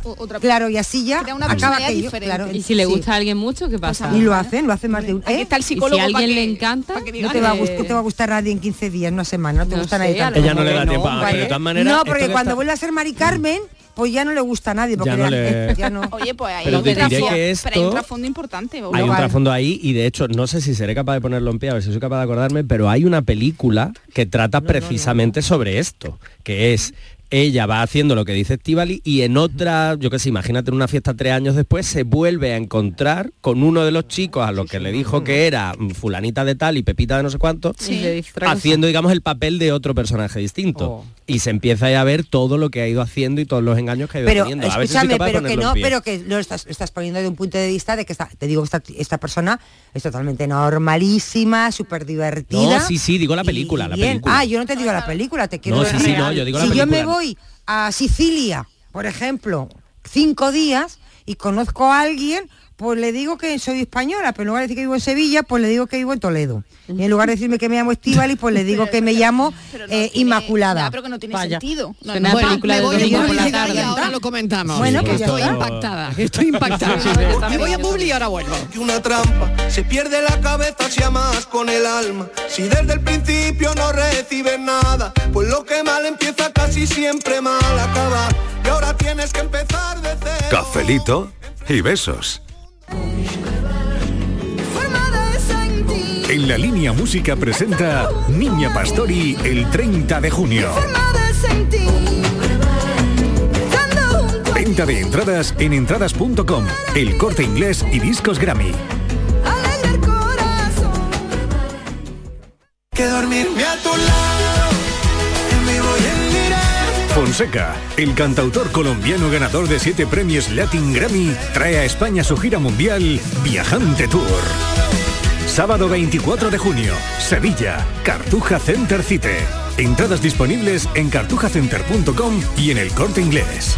otra Claro, y así ya una acaba aquello, diferente. claro, Y si le sí. gusta a alguien mucho, ¿qué pasa? Y lo hacen, lo hacen más de un... Aquí ¿eh? está el Y si psicólogo a alguien le encanta, No te, va a gustar, te va a gustar nadie en 15 días, una semana, no te No gusta sé, nadie tanto. Ella no le da No, tiempo a vale. pero de todas maneras, No, porque que cuando está- vuelve a ser Mari Carmen, pues ya no le gusta a nadie. Porque Ya no le- ya no. Oye, pues ahí Pero te diré que esto- pero hay un trasfondo importante. Hay un trasfondo ahí y de hecho no sé si seré capaz de ponerlo en pie, a ver si soy capaz de acordarme, pero hay una película que trata precisamente sobre esto, que es ella va haciendo lo que dice Estivali y en otra, yo qué sé, imagínate en una fiesta tres años después, se vuelve a encontrar con uno de los chicos a los que le dijo que era fulanita de tal y Pepita de no sé cuánto, cosa. haciendo, digamos, el papel de otro personaje distinto. Oh. Y se empieza ahí a ver todo lo que ha ido haciendo y todos los engaños que ha ido Pero teniendo. A si escúchame, pero que no, pero que lo estás, estás poniendo de un punto de vista de que está, te digo, esta, esta persona es totalmente normalísima, súper divertida. No, sí, sí, digo la película, la película. Ah, yo no te digo la película, te quiero No, sí, sí, no, yo digo la si yo me película. Voy a Sicilia, por ejemplo, cinco días y conozco a alguien, pues le digo que soy española, pero en lugar de decir que vivo en Sevilla, pues le digo que vivo en Toledo. Y en lugar de decirme que me llamo Estivali, pues le digo que me llamo Pero no eh, tiene- Inmaculada. Ya, pero que no tiene Vaya. sentido. No, Suena no, a no, película me de voy- domingo yo por la tarde. y ahora lo comentamos. Bueno, que pues ya estoy está. impactada, que estoy impactada. Me voy a Publi y ahora vuelvo. que una trampa. Se pierde la cabeza si amas con el alma. Si desde el principio no recibes nada, pues lo que mal empieza casi siempre mal acaba. Y ahora tienes que empezar de cero. Cafelito y besos. En la línea música presenta Niña Pastori el 30 de junio. Venta de entradas en entradas.com, el corte inglés y discos Grammy. Que dormirme a tu lado, Fonseca, el cantautor colombiano ganador de siete premios Latin Grammy, trae a España su gira mundial Viajante Tour. Sábado 24 de junio, Sevilla, Cartuja Center Cite. Entradas disponibles en cartujacenter.com y en el corte inglés.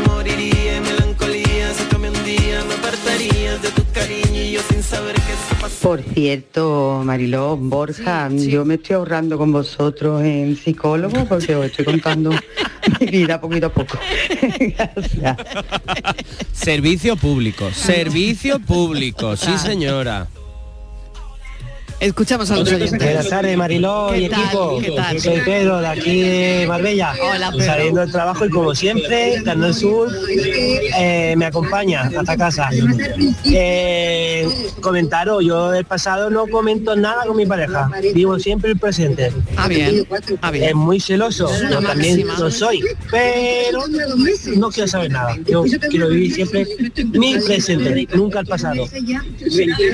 Por cierto, Mariló, Borja, yo me estoy ahorrando con vosotros en psicólogo porque os estoy contando mi vida poquito a poco. Gracias. Servicio público, servicio público, sí señora. Escuchamos a los oyentes. Buenas tardes, Mariló y equipo. ¿Qué tal? Soy Pedro, de aquí de Marbella. Hola, Pedro. Saliendo del trabajo y como siempre, Canal Sur eh, me acompaña hasta casa. Eh, comentaros, yo del pasado no comento nada con mi pareja. Vivo siempre el presente. Ah, bien. Ah, bien. Es muy celoso, yo también lo soy, pero no quiero saber nada. Yo quiero vivir siempre mi presente, nunca el pasado.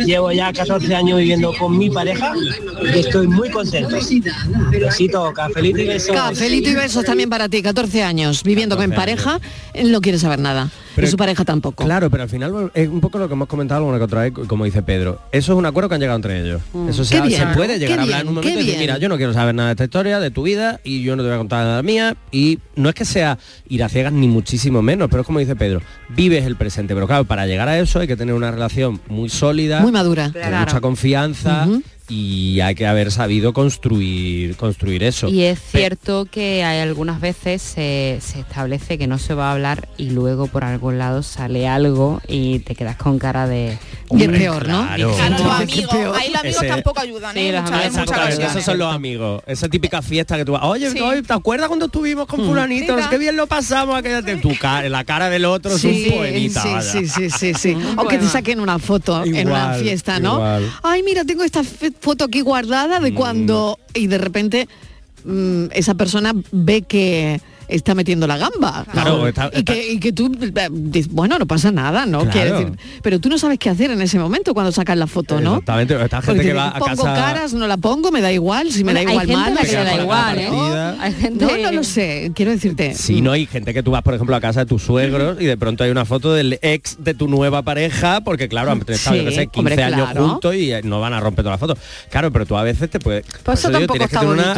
Llevo ya 14 años viviendo con mi pareja y estoy muy contento. Besito, cafelito y besos. Cafelito y besos también para ti, 14 años, viviendo con 14 pareja, él no quiere saber nada. Pero- y su pareja tampoco. Claro, pero al final es un poco lo que hemos comentado alguna que otra vez, como dice Pedro. Eso es un acuerdo que han llegado entre ellos. Mm. Eso se, ha- bien, se puede llegar a hablar en un momento y decir, mira, yo no quiero saber nada de esta historia, de tu vida, y yo no te voy a contar nada mía. Y no es que sea ir a ciegas ni muchísimo menos, pero es como dice Pedro, vives el presente. Pero claro, para llegar a eso hay que tener una relación muy sólida, Muy madura. de Claro. mucha confianza. Y hay que haber sabido construir construir eso. Y es cierto que hay algunas veces se, se establece que no se va a hablar y luego por algún lado sale algo y te quedas con cara de... Y es peor, ¿no? Claro. Claro, los Qué amigos, peor. ahí los amigos Ese- tampoco ayudan, Sí, ¿eh? los Muchas- amigos en muchas Exactamente, ocasiones. esos son los amigos. Esa típica fiesta que tú vas, oye, Sí. ¿te acuerdas cuando estuvimos con fulanito? Mira. Qué bien lo pasamos, aquella de tu cara, la cara del otro es Sí, un poemita. sí, vaya. sí, sí, sí, sí. O que te saquen una foto en una fiesta, ¿no? igual. Ay, mira, tengo esta fe- foto aquí guardada Mm. de cuando y de repente mm, esa persona ve que está metiendo la gamba. ¿no? Claro, está- y, que, y que tú eh, dices, bueno, no pasa nada, ¿no? Claro. Quiero decir, pero tú no sabes qué hacer en ese momento cuando sacas la foto, ¿no? Exactamente, esta gente Porque que va a pongo casa... caras, no la pongo, me da igual, si me da Bueno, hay igual gente mal. la que le da igual, ¿eh? Hay gente... No, no lo sé, quiero decirte. Si no hay gente que tú vas, por ejemplo, a casa de tus suegros y de pronto hay una foto del ex de tu nueva pareja, porque claro, han estado, yo Sí, sé, 15 hombre, años claro. juntos y eh, no van a romper toda la foto. Claro, pero tú a veces te puedes... Pues eso tampoco está una-.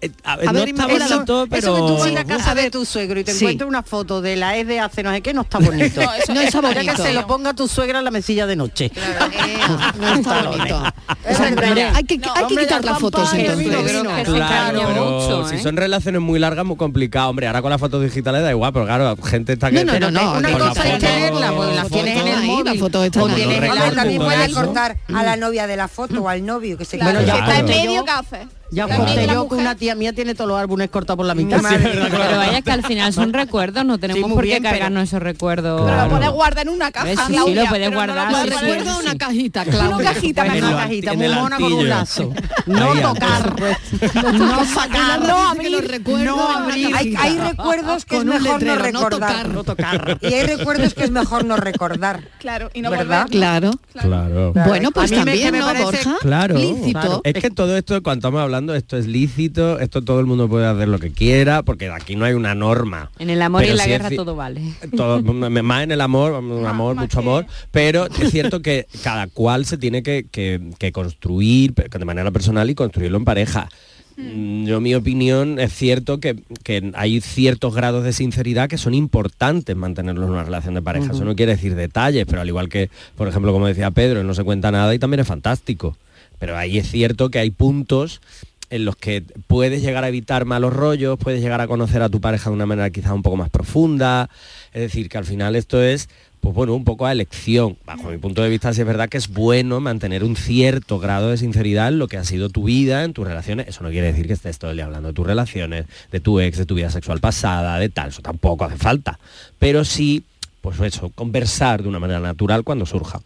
Eh, a ver, A no ver, está Inmaculada, bonito, pero... Eso que tú vas a la A casa ver, de tu suegro y te sí. encuentras una foto de la ex de hace no sé qué, no está bonito. No, eso- No está bonito. que se lo ponga tu suegra en la mesilla de noche. no está bonito. Es O sea, verdad. mira, hay que, No, hay que hombre, quitar la las fotos entonces. vino, vino. Claro, engaña pero mucho, si ¿eh? son relaciones muy largas, muy complicado. Hombre, ahora con las fotos digitales da igual, pero claro, gente está que... No, no, no, no, Una cosa la es tenerla, porque las tienes en el móvil. la foto está o en el tienes Recorte también todo puede eso. cortar a la novia de la foto o al novio que se Claro, que con está en la medio, ¿qué hace? Ya os conté yo que una tía mía tiene todos los álbumes cortados por la mitad. Pero vaya que al final son recuerdos, no tenemos muy por qué bien, pero- cargarnos esos recuerdos. Pero Claro. lo puedes guardar en una caja. Sí, sí, lo puedes pero no guardar, lo sí, guardar recuerdo sí. una cajita, Una Claudia. cajita En Una cajita en muy el mona con un lazo. No tocar. No sacar, no abrir, no en una abrir. Hay, recuerdos que es mejor no letrero, no recordar. tocar. tocar. Y hay recuerdos que es mejor no recordar. Claro, y no ¿Verdad? Claro. Claro. Bueno, pues también, me ¿no, parece- Borja? Claro, claro. Es que todo esto, cuando estamos hablando hablando, esto es lícito, esto todo el mundo puede hacer lo que quiera, porque aquí no hay una norma. En el amor y en la guerra todo vale. todo, más en el amor, un amor, mucho amor, pero es cierto que cada cual se tiene que, que- que construir de manera personal y construirlo en pareja. Mm, Yo mi opinión es cierto que, que hay ciertos grados de sinceridad que son importantes mantenerlos en una relación de pareja. Eso no quiere decir detalles, pero al igual que, por ejemplo, como decía Pedro, no se cuenta nada y también es fantástico. Pero ahí es cierto que hay puntos en los que puedes llegar a evitar malos rollos, puedes llegar a conocer a tu pareja de una manera quizás un poco más profunda. Es decir, que al final esto es, pues bueno, un poco a elección. Bajo mi punto de vista, sí es verdad que es bueno mantener un cierto grado de sinceridad en lo que ha sido tu vida, en tus relaciones. Eso no quiere decir que estés todo el día hablando de tus relaciones, de tu ex, de tu vida sexual pasada, de tal. Eso tampoco hace falta. Pero sí, pues eso, conversar de una manera natural cuando surja.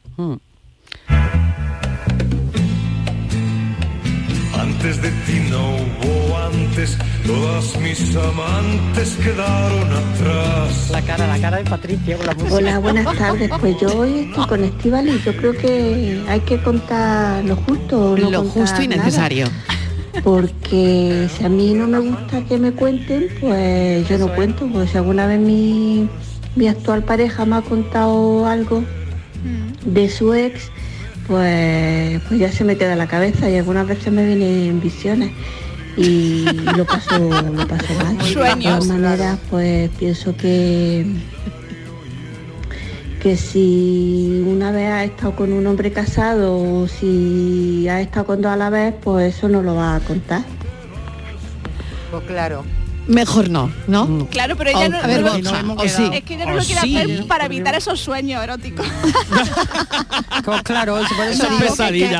Antes de ti no hubo antes, todas mis amantes quedaron atrás. La cara, la cara de Patricia con la música. Hola, buenas tardes. Pues yo hoy estoy con Estivali. Yo creo que hay que contar lo justo. o no Lo justo y nada. necesario. Porque si a mí no me gusta que me cuenten, pues yo no cuento. Pues si alguna vez mi, mi actual pareja me ha contado algo de su ex, pues, pues ya se me queda en la cabeza y algunas veces me vienen visiones y lo paso, lo paso mal. De Sueños. todas maneras, pues pienso que que si una vez has estado con un hombre casado o si has estado con dos a la vez, pues eso no lo va a contar. Pues claro. Mejor no, ¿no? Claro, pero ella O- no, a ver, no lo- Borja, o sí. es que ella no O lo quiere sí. hacer para evitar esos sueños eróticos. Pues claro, eso por eso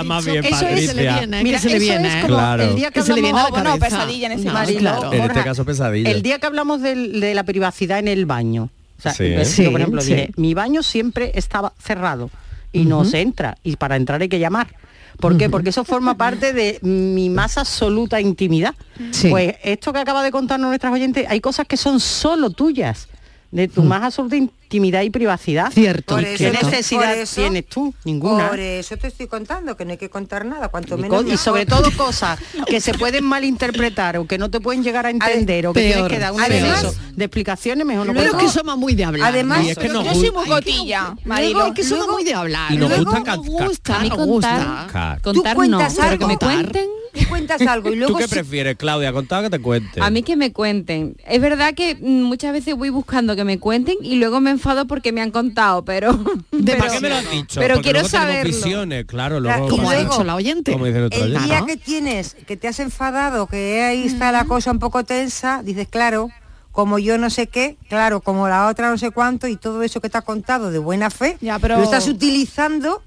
más bien, eso es- Patricia. se le viene, Mira, que se le eso viene, es como Claro. el día que Que se le viene a la hablamos- pesadilla en ese No, Marilo, claro. En este Borja, caso pesadilla. El día que hablamos de la privacidad en el baño. O sea, Sí. yo, Sí, por ejemplo, sí. dije, mi baño siempre estaba cerrado y no se entra. Y para entrar hay que llamar. ¿Por qué? Porque eso forma parte de mi más absoluta intimidad. Sí. Pues esto que acaba de contarnos nuestras oyentes, hay cosas que son solo tuyas, de tu más absoluta intimidad y privacidad. Cierto, Por ¿Qué eso- por necesidad eso- tienes tú? Ninguna. Por eso te estoy contando que no hay que contar nada, cuanto Y, menos y sobre todo cosas que se pueden malinterpretar o que no te pueden llegar a entender o que Peor. tienes que dar un Además- de explicaciones mejor no Pero es que somos muy de hablar. Además, es que Yo soy muy Marilo. Luego es que somos Luego- muy de hablar. Y nos Luego gusta nos gusta, A mí nos contar, gusta. Claro. contar no, cuentas pero que me algo. cuenten. Tú cuentas algo y ¿Tú luego qué si- prefieres, Claudia? ¿Contar que te cuente? A mí que me cuenten. Es verdad que mm, muchas veces voy buscando que me cuenten y luego me enfado porque me han contado, pero... pero- ¿Para qué me lo has dicho? Pero Porque quiero visiones, claro. Luego, Como ha dicho la oyente. como dice el otro el oyente. día que tienes, que te has enfadado, que ahí está la cosa un poco tensa, dices, claro, como yo no sé qué, claro, como la otra no sé cuánto, y todo eso que te ha contado de buena fe, Ya, pero- lo estás utilizando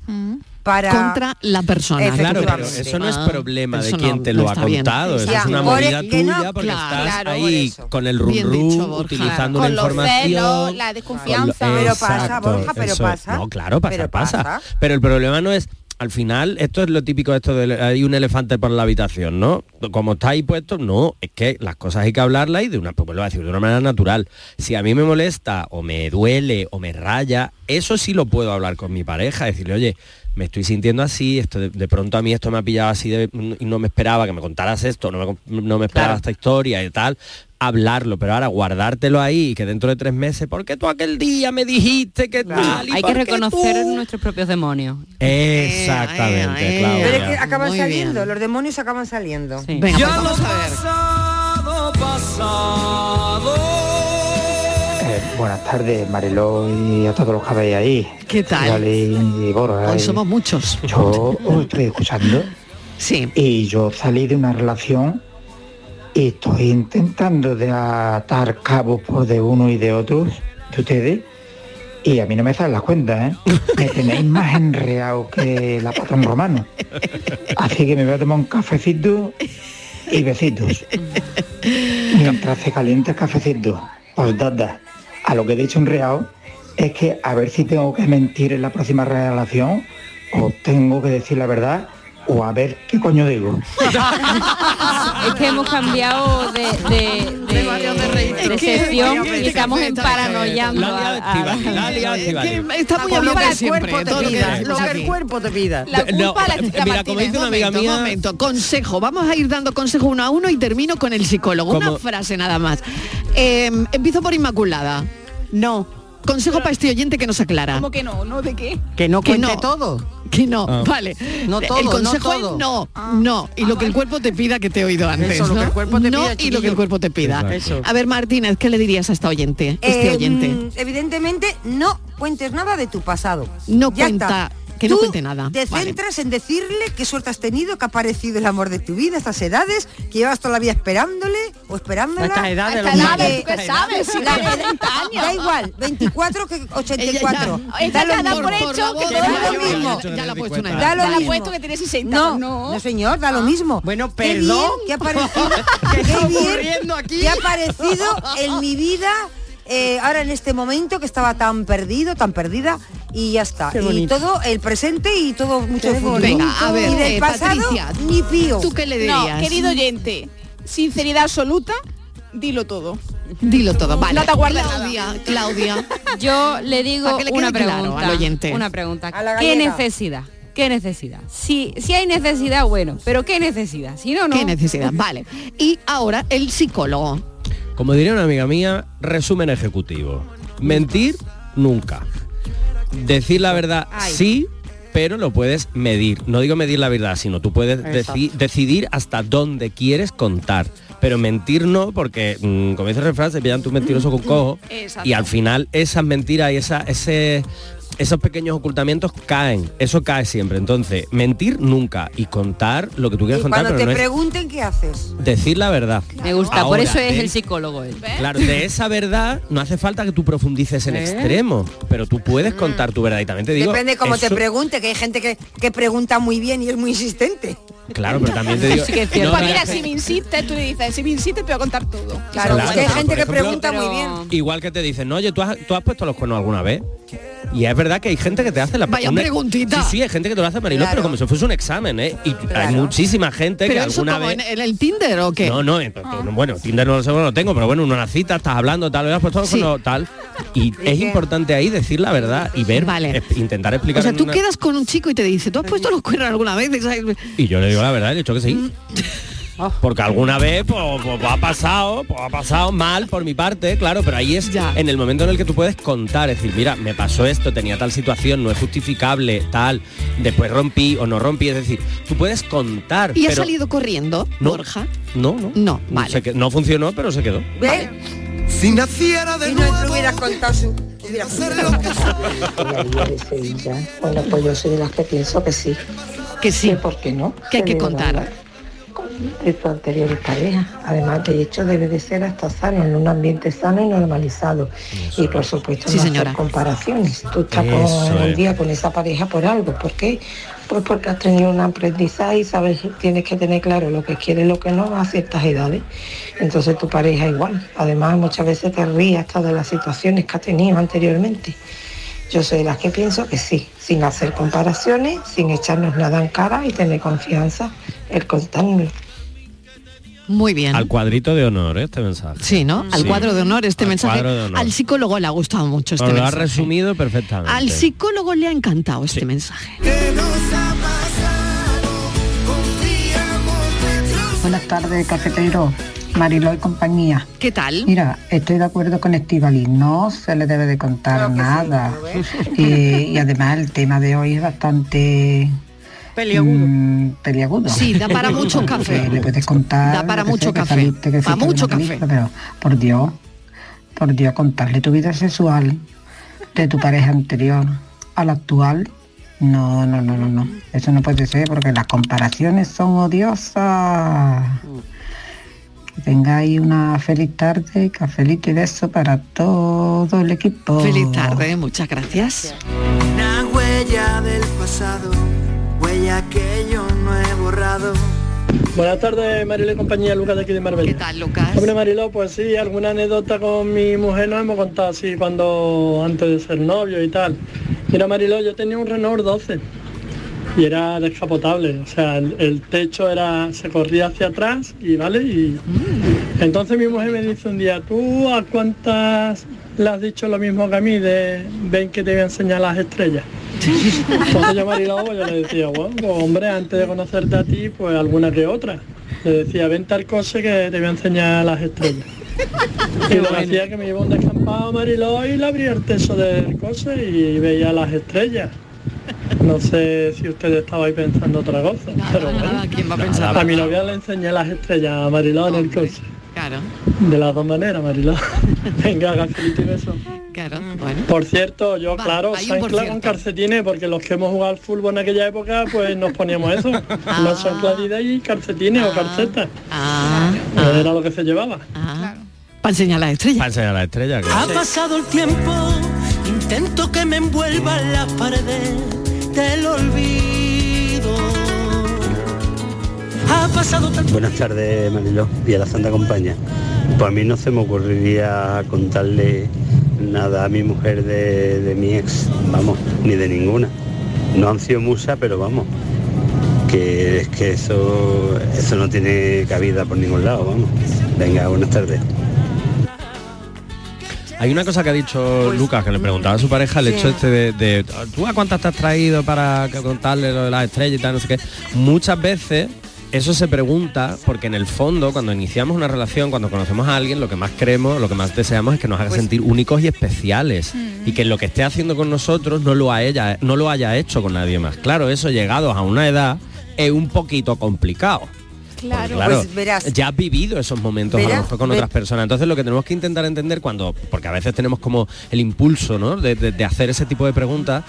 para... Contra la persona. Claro, pero eso no es Ah, problema de quien no- te no lo ha contado. Eso Ya, es una por movida el que no, tuya porque claro, estás claro, ahí eso. con el rum rum, utilizando Con una los información. celos, la con desconfianza. lo- Pero pasa, Exacto, Borja, pero eso- pasa. No, claro, pasa, Pero pasa, pasa. Pero el problema no es al final, esto es lo típico de esto de hay un elefante por la habitación, ¿no? Como está ahí puesto, no, es que las cosas hay que hablarlas y de una, pues lo voy a decir, de una manera natural. Si a mí me molesta o me duele o me raya, eso sí lo puedo hablar con mi pareja, decirle, oye, me estoy sintiendo así, esto de, de pronto a mí esto me ha pillado así de- y no me esperaba que me contaras esto, no me, no me esperaba Claro. esta historia y tal, hablarlo, pero ahora guardártelo ahí y que dentro de tres meses, ¿por qué tú aquel día me dijiste que tal? y Hay que reconocer tú?". nuestros propios demonios. Exactamente, Eh, eh, Claudia. Pero es que acaban Muy saliendo, bien. los demonios acaban saliendo. Sí. Venga, Ya pues lo vamos a ver. pasado, pasado. Eh, buenas tardes, Mariló y a todos los que habéis ahí. ¿Qué tal? Y Borja. Hoy somos muchos. Yo os estoy escuchando Sí. y yo salí de una relación y estoy intentando de atar cabos por de uno y de otros de ustedes y a mí no me salen las cuentas, ¿eh? Me tenéis más enreado que la patón romano. Así que me voy a tomar un cafecito y besitos. Mientras se calienta el cafecito, os dada. A lo que he dicho enreado es que a ver si tengo que mentir en la próxima relación o tengo que decir la verdad o a ver qué coño digo. es que hemos cambiado de, de, de, de sección y estamos en paranoiando. Está muy que abierta el siempre. cuerpo te todo lo que pida, lo que el cuerpo te pida. La No, culpa la eh, mira, como dice una amiga momento, mía- momento. Consejo, vamos a ir dando consejo uno a uno y termino con el psicólogo. Una frase nada más. Eh, empiezo por Inmaculada. No. Consejo para este oyente que nos aclara. ¿Cómo que no? ¿No de qué? Que no Que cuente no. todo. Que no, Ah. vale. No todo, el no consejo todo. es no, no. Y lo que el cuerpo te pida que te he oído antes. Eso, lo que ¿no? el cuerpo te no pida, y lo que el cuerpo te pida. Eso. A ver, Martínez, ¿qué le dirías a esta oyente? Este Eh, oyente. Evidentemente, no cuentes nada de tu pasado. No Ya cuenta, está. Que no cuente nada. Te Vale. centras en decirle qué suerte has tenido, que ha aparecido el amor de tu vida a estas edades, que llevas toda la vida esperándole o esperándola. A estas edades, A los ¿Tú qué sabes? Si La- tiene 70 años. Da igual, 24 que 84. Ella Da lo ya da mismo. por hecho que Da lo mismo. Ya la ha puesto una edad. Da lo mismo. que tiene 60. No, no. no, señor, da lo mismo. Bueno, Qué bien perdón. que ha aparecido, ¿Qué está ocurriendo aquí? que ha aparecido en mi vida eh, ahora en este momento que estaba tan perdido, tan perdida y ya está. Qué Y bonito. todo el presente y todo mucho Qué futuro. Venga, a ver, y del eh, pasado Patricia, ni pío. ¿Tú qué le dirías? No, querido oyente, sinceridad absoluta, dilo todo. Dilo todo, vale. No te guardes Claudia, Claudia. Yo le digo le una claro pregunta. al oyente. Una pregunta. A la ¿Qué necesidad? ¿Qué necesidad? Si, si hay necesidad, bueno, pero ¿qué necesidad? Si no, no. ¿Qué necesidad? Vale. Y ahora el psicólogo. Como diría una amiga mía, resumen ejecutivo. Mentir, nunca. Decir la verdad, Ay. sí, pero lo puedes medir. No digo medir la verdad, sino tú puedes deci- decidir hasta dónde quieres contar. Pero mentir no, porque mm, como dice el refrán, se pillan tu mentiroso con cojo. Exacto. Y al final esas mentiras y esa, ese, esos pequeños ocultamientos caen. Eso cae siempre. Entonces, mentir nunca. Y contar lo que tú Y quieras contar, cuando pero te no es pregunten qué haces. decir la verdad. Me gusta, por eso es de- el psicólogo él. Claro, de esa verdad no hace falta que tú profundices en ¿Eh? extremo, pero tú puedes contar tu verdad y también te digo. Depende cómo te pregunte, que hay gente que, que pregunta muy bien y es muy insistente. Claro, pero también te digo. Sí que es cierto. no, Pues no, mira, si que- me insistes, tú le dices, si me insistes te voy a contar todo. Claro, Claro, porque hay gente que pregunta muy bien. Igual que te dicen, no, oye, ¿tú has, tú has puesto los cuernos alguna vez. Y es verdad que hay gente que te hace la Vaya una- preguntita. Sí, sí, hay gente que te lo hace Mariló, Claro. pero como si fuese un examen, ¿eh? Y hay muchísima gente Pero que eso alguna como vez. en, el Tinder o qué? No, no, pero- bueno, Tinder no lo sé, no lo tengo, pero bueno, en una cita estás hablando, tal, has puesto Sí. tal. Y es importante ahí decir la verdad y ver, Vale. intentar explicar. O sea, tú una- quedas con un chico y te dice, ¿tú has puesto los cuernos alguna vez? Y yo le digo la verdad, le he dicho que sí. Mm. Porque alguna vez pues, pues, ha pasado, pues, ha pasado mal por mi parte, claro, pero ahí es Ya. en el momento en el que tú puedes contar, es decir, mira, me pasó esto, tenía tal situación, no es justificable, tal, después rompí o no rompí, es decir, tú puedes contar. ¿Y ha salido corriendo, No. Borja? No, no. No, vale. Se no funcionó, pero se quedó. ¿Ves? Si naciera de Si no nuevo, hubieras contado de Sevilla. Pues yo soy de las que pienso que sí. Que sí. ¿Por qué no? Que hay que contar. De tu anterior pareja. Además, de hecho, debe de ser hasta sano, en un ambiente sano y normalizado. Y por supuesto, Sí, no señora. hacer comparaciones. Tú estás con, es. día con esa pareja por algo. ¿Por qué? Pues porque has tenido un aprendizaje y sabes, tienes que tener claro lo que quieres y lo que no a ciertas edades. Entonces tu pareja igual. Además, muchas veces te ríes hasta de las situaciones que has tenido anteriormente. Yo soy de las que pienso que sí, sin hacer comparaciones, sin echarnos nada en cara y tener confianza, el contarnos. Muy bien. Al cuadrito de honor, ¿eh? este mensaje. Sí, ¿no? Al Sí. cuadro de honor este Al mensaje. honor. Al psicólogo le ha gustado mucho este Os lo ha mensaje. resumido perfectamente. Al psicólogo le ha encantado este Sí. mensaje. Buenas tardes, cafetero. Mariló y compañía. ¿Qué tal? Mira, estoy de acuerdo con Estivali, no se le debe de contar nada. y, y además el tema de hoy es bastante Peliagudo. mm, peliagudo. Sí, da para mucho Porque café. Le puedes contar. Da para mucho café. saliste, que Pa' fuiste, que mucho café. Pero, por Dios, por Dios, contarle tu vida sexual de tu pareja anterior a la actual. No, no, no, no, no. Eso no puede ser porque las comparaciones son odiosas. Que tengáis una feliz tarde, cafelito y beso para todo el equipo. Feliz tarde, muchas gracias. Una huella del pasado, huella que yo no he borrado. Buenas tardes, Mariló y compañía, Lucas de aquí de Marbella. ¿Qué tal, Lucas? Hombre, Mariló, pues sí, alguna anécdota con mi mujer nos hemos contado así cuando antes de ser novio y tal. Mira, Mariló, yo tenía un Renault 12 y era descapotable, o sea, el, el techo era, se corría hacia atrás y vale, y entonces mi mujer me dice un día, ¿tú a cuántas le has dicho lo mismo que a mí de ven que te voy a enseñar las estrellas? Entonces yo Mariló, yo le decía, bueno, pues, hombre, antes de conocerte a ti, pues alguna que otra. Le decía, ven tal cosa que te voy a enseñar las estrellas. Y lo que hacía que me iba a un descampado a Mariló y le abría el techo del coche y veía las estrellas. No sé si ustedes estabais pensando otra cosa, pero bueno. ¿quién va a pensar? A mi novia le enseñé las estrellas a Mariló en el coche. Claro, De las dos maneras, Mariló. Venga, gafelito y beso. Claro, bueno. Por cierto, yo, claro, por chancla con calcetines, porque los que hemos jugado al fútbol en aquella época, pues nos poníamos eso. Los chanclas y calcetines o calcetas. Ah, Era lo que se llevaba. Para enseñar las estrellas. Para enseñar la estrella, Ha claro. pasado el tiempo, intento que me envuelvan las paredes del olvido. Ha pasado tanto Buenas tardes, Mariló, y a la Santa Compañía. Pues a mí no se me ocurriría contarle nada a mi mujer de, de mi ex, vamos, ni de ninguna. No han sido muchas, pero vamos, que es que eso, eso no tiene cabida por ningún lado, vamos. Venga, buenas tardes. Hay una cosa que ha dicho Lucas, que le preguntaba a su pareja, el sí. hecho este de, de, ¿tú a cuántas te has traído para contarle lo de las estrellas y tal, no sé qué? Muchas veces eso se pregunta porque en el fondo, cuando iniciamos una relación, cuando conocemos a alguien, lo que más queremos, lo que más deseamos es que nos haga Pues sentir únicos y especiales. Y que lo que esté haciendo con nosotros no lo, ha ella, no lo haya hecho con nadie más. Claro, eso llegados a una edad es un poquito complicado. Claro, Claro, pues verás. ya has vivido esos momentos a lo mejor con ver- otras personas. Entonces lo que tenemos que intentar entender cuando, porque a veces tenemos como el impulso ¿no? de, de- de hacer ese tipo de preguntas,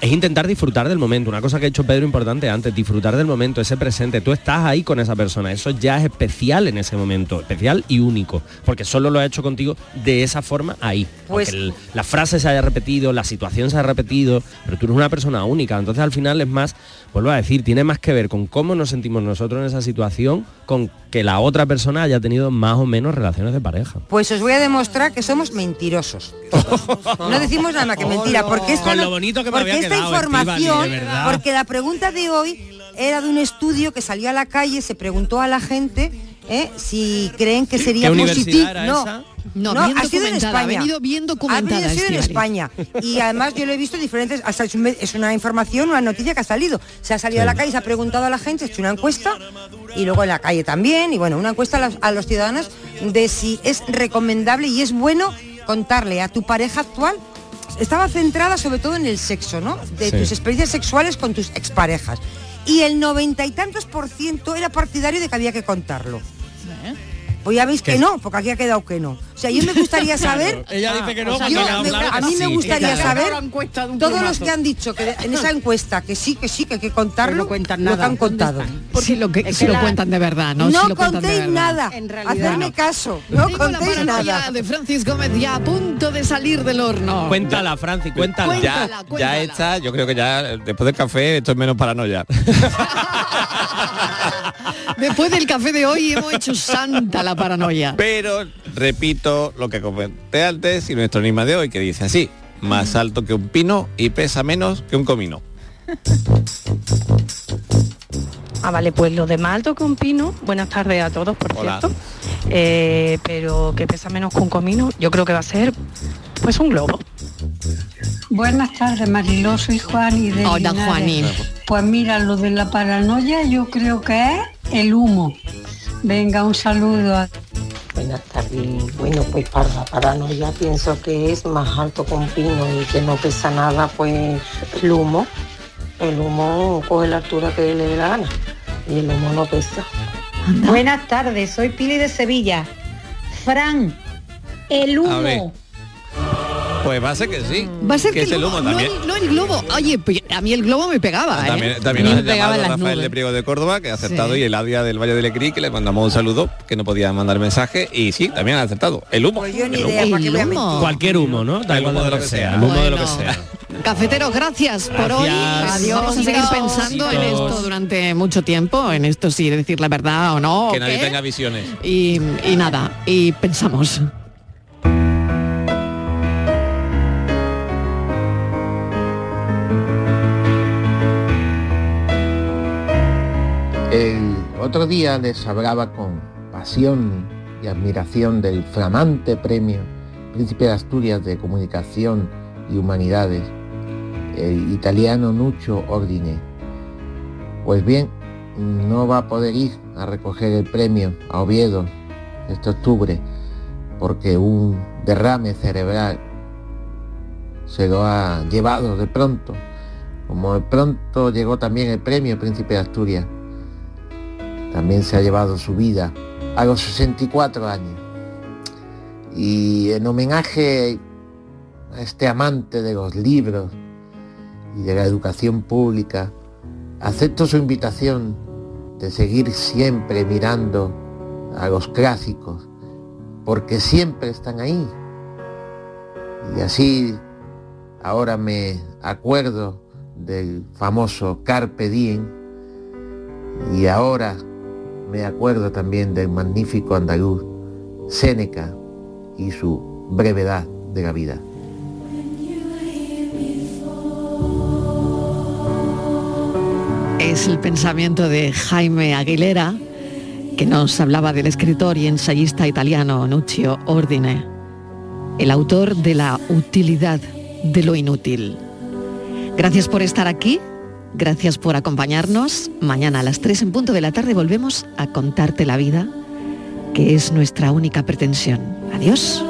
es intentar disfrutar del momento. Una cosa que ha hecho Pedro importante antes, disfrutar del momento, ese presente. Tú estás ahí con esa persona. Eso ya es especial en ese momento, especial y único. Porque solo lo ha hecho contigo de esa forma ahí. Pues- Aunque el- la frase se haya repetido, la situación se ha repetido, pero tú eres una persona única. Entonces al final es más, vuelvo a decir, tiene más que ver con cómo nos sentimos nosotros en esa situación, con que la otra persona haya tenido más o menos relaciones de pareja. Pues os voy a demostrar que somos mentirosos. todos. No decimos nada más que mentira, porque esto Con lo bonito que me había esta información, porque la pregunta de hoy era de un estudio que salió a la calle, se preguntó a la gente ¿eh? si creen que sería ¿Qué positivo. no, esa? No, no, ha sido en documentada, ha España. venido bien Ha venido en Estíbaliz. España. Y además yo lo he visto en diferentes, hasta es un- es una información, una noticia que ha salido. Se ha salido a la calle, se ha preguntado a la gente, se ha hecho una encuesta y luego en la calle también, y bueno, una encuesta a los, a los ciudadanos de si es recomendable y es bueno contarle a tu pareja actual. Estaba centrada sobre todo en el sexo, ¿no? De Sí. tus experiencias sexuales con tus exparejas. Y el noventa y tantos por ciento era partidario de que había que contarlo. Pues ya veis que no, porque aquí ha quedado que no. O sea, yo me gustaría saber. Ella dice que no, O sea, cuando yo me- a mí me gustaría Claro. saber todos los que han dicho que en esa encuesta que sí, que sí, que hay que contarlo, no cuentan lo que nada. han contado. Si lo, que, Es si que lo la- cuentan de verdad, ¿no? No Si lo contéis nada. En realidad Hacerme no. caso. No Tengo la contéis paranoia nada. de Francis Gómez ya a punto de salir del horno. Cuéntala, Franci, cuéntala. Cuéntala, ya, cuéntala. ya está, yo creo que ya después del café esto es menos paranoia. Después del café de hoy hemos hecho santa la paranoia. Pero repito lo que comenté antes y nuestro enigma de hoy que dice así, más alto que un pino y pesa menos que un comino. Ah, vale, pues lo de más alto que un pino, buenas tardes a todos, por Hola. cierto, Eh, pero que pesa menos que un comino, yo creo que va a ser pues un globo. Buenas tardes, Mariló, soy Juan y de Hola, Linares. Juani. Pues mira, lo de la paranoia yo creo que es el humo. Venga, un saludo. Buenas tardes. Bueno, pues para la paranoia pienso que es más alto un pino y que no pesa nada, pues el humo. El humo coge la altura que le dé la gana y el humo no pesa. Buenas tardes, soy Pili de Sevilla. Fran, el A humo. Pues va a ser que sí. Va a ser que, el el humo globo, no, también. el, no el globo. Oye, a mí el globo me pegaba, ¿eh? También, también nos ha me pegaba llamado Rafael nubes. de Priego de Córdoba, que ha acertado, Sí. y el Adia del Valle del Ecri, que le mandamos un saludo, que no podía mandar mensaje, y sí, también ha acertado. El humo. Pues yo ni el idea, humo. Cualquier humo, ¿no? Da El humo de lo que sea. El humo de lo que sea. Cafeteros, gracias, por hoy. Adiós. Vamos a seguir Adiós. pensando en esto durante mucho tiempo, en esto si decir la verdad o no. Que o nadie qué. tenga visiones. Y, y nada, y pensamos. Otro día les hablaba con pasión y admiración del flamante premio Príncipe de Asturias de Comunicación y Humanidades, el italiano Nuccio Ordine. Pues bien, no va a poder ir a recoger el premio a Oviedo este octubre porque un derrame cerebral se lo ha llevado de pronto, como de pronto llegó también el premio Príncipe de Asturias. También se ha llevado su vida a los 64 años. Y en homenaje a este amante de los libros y de la educación pública, acepto su invitación de seguir siempre mirando a los clásicos, porque siempre están ahí. Y así ahora me acuerdo del famoso Carpe Diem y ahora me acuerdo también del magnífico andaluz Séneca y su brevedad de la vida. Es el pensamiento de Jaime Aguilera, que nos hablaba del escritor y ensayista italiano Nuccio Ordine, el autor de La utilidad de lo inútil. Gracias por estar aquí, gracias por acompañarnos. Mañana a las 3 en punto de la tarde volvemos a contarte la vida, que es nuestra única pretensión. Adiós.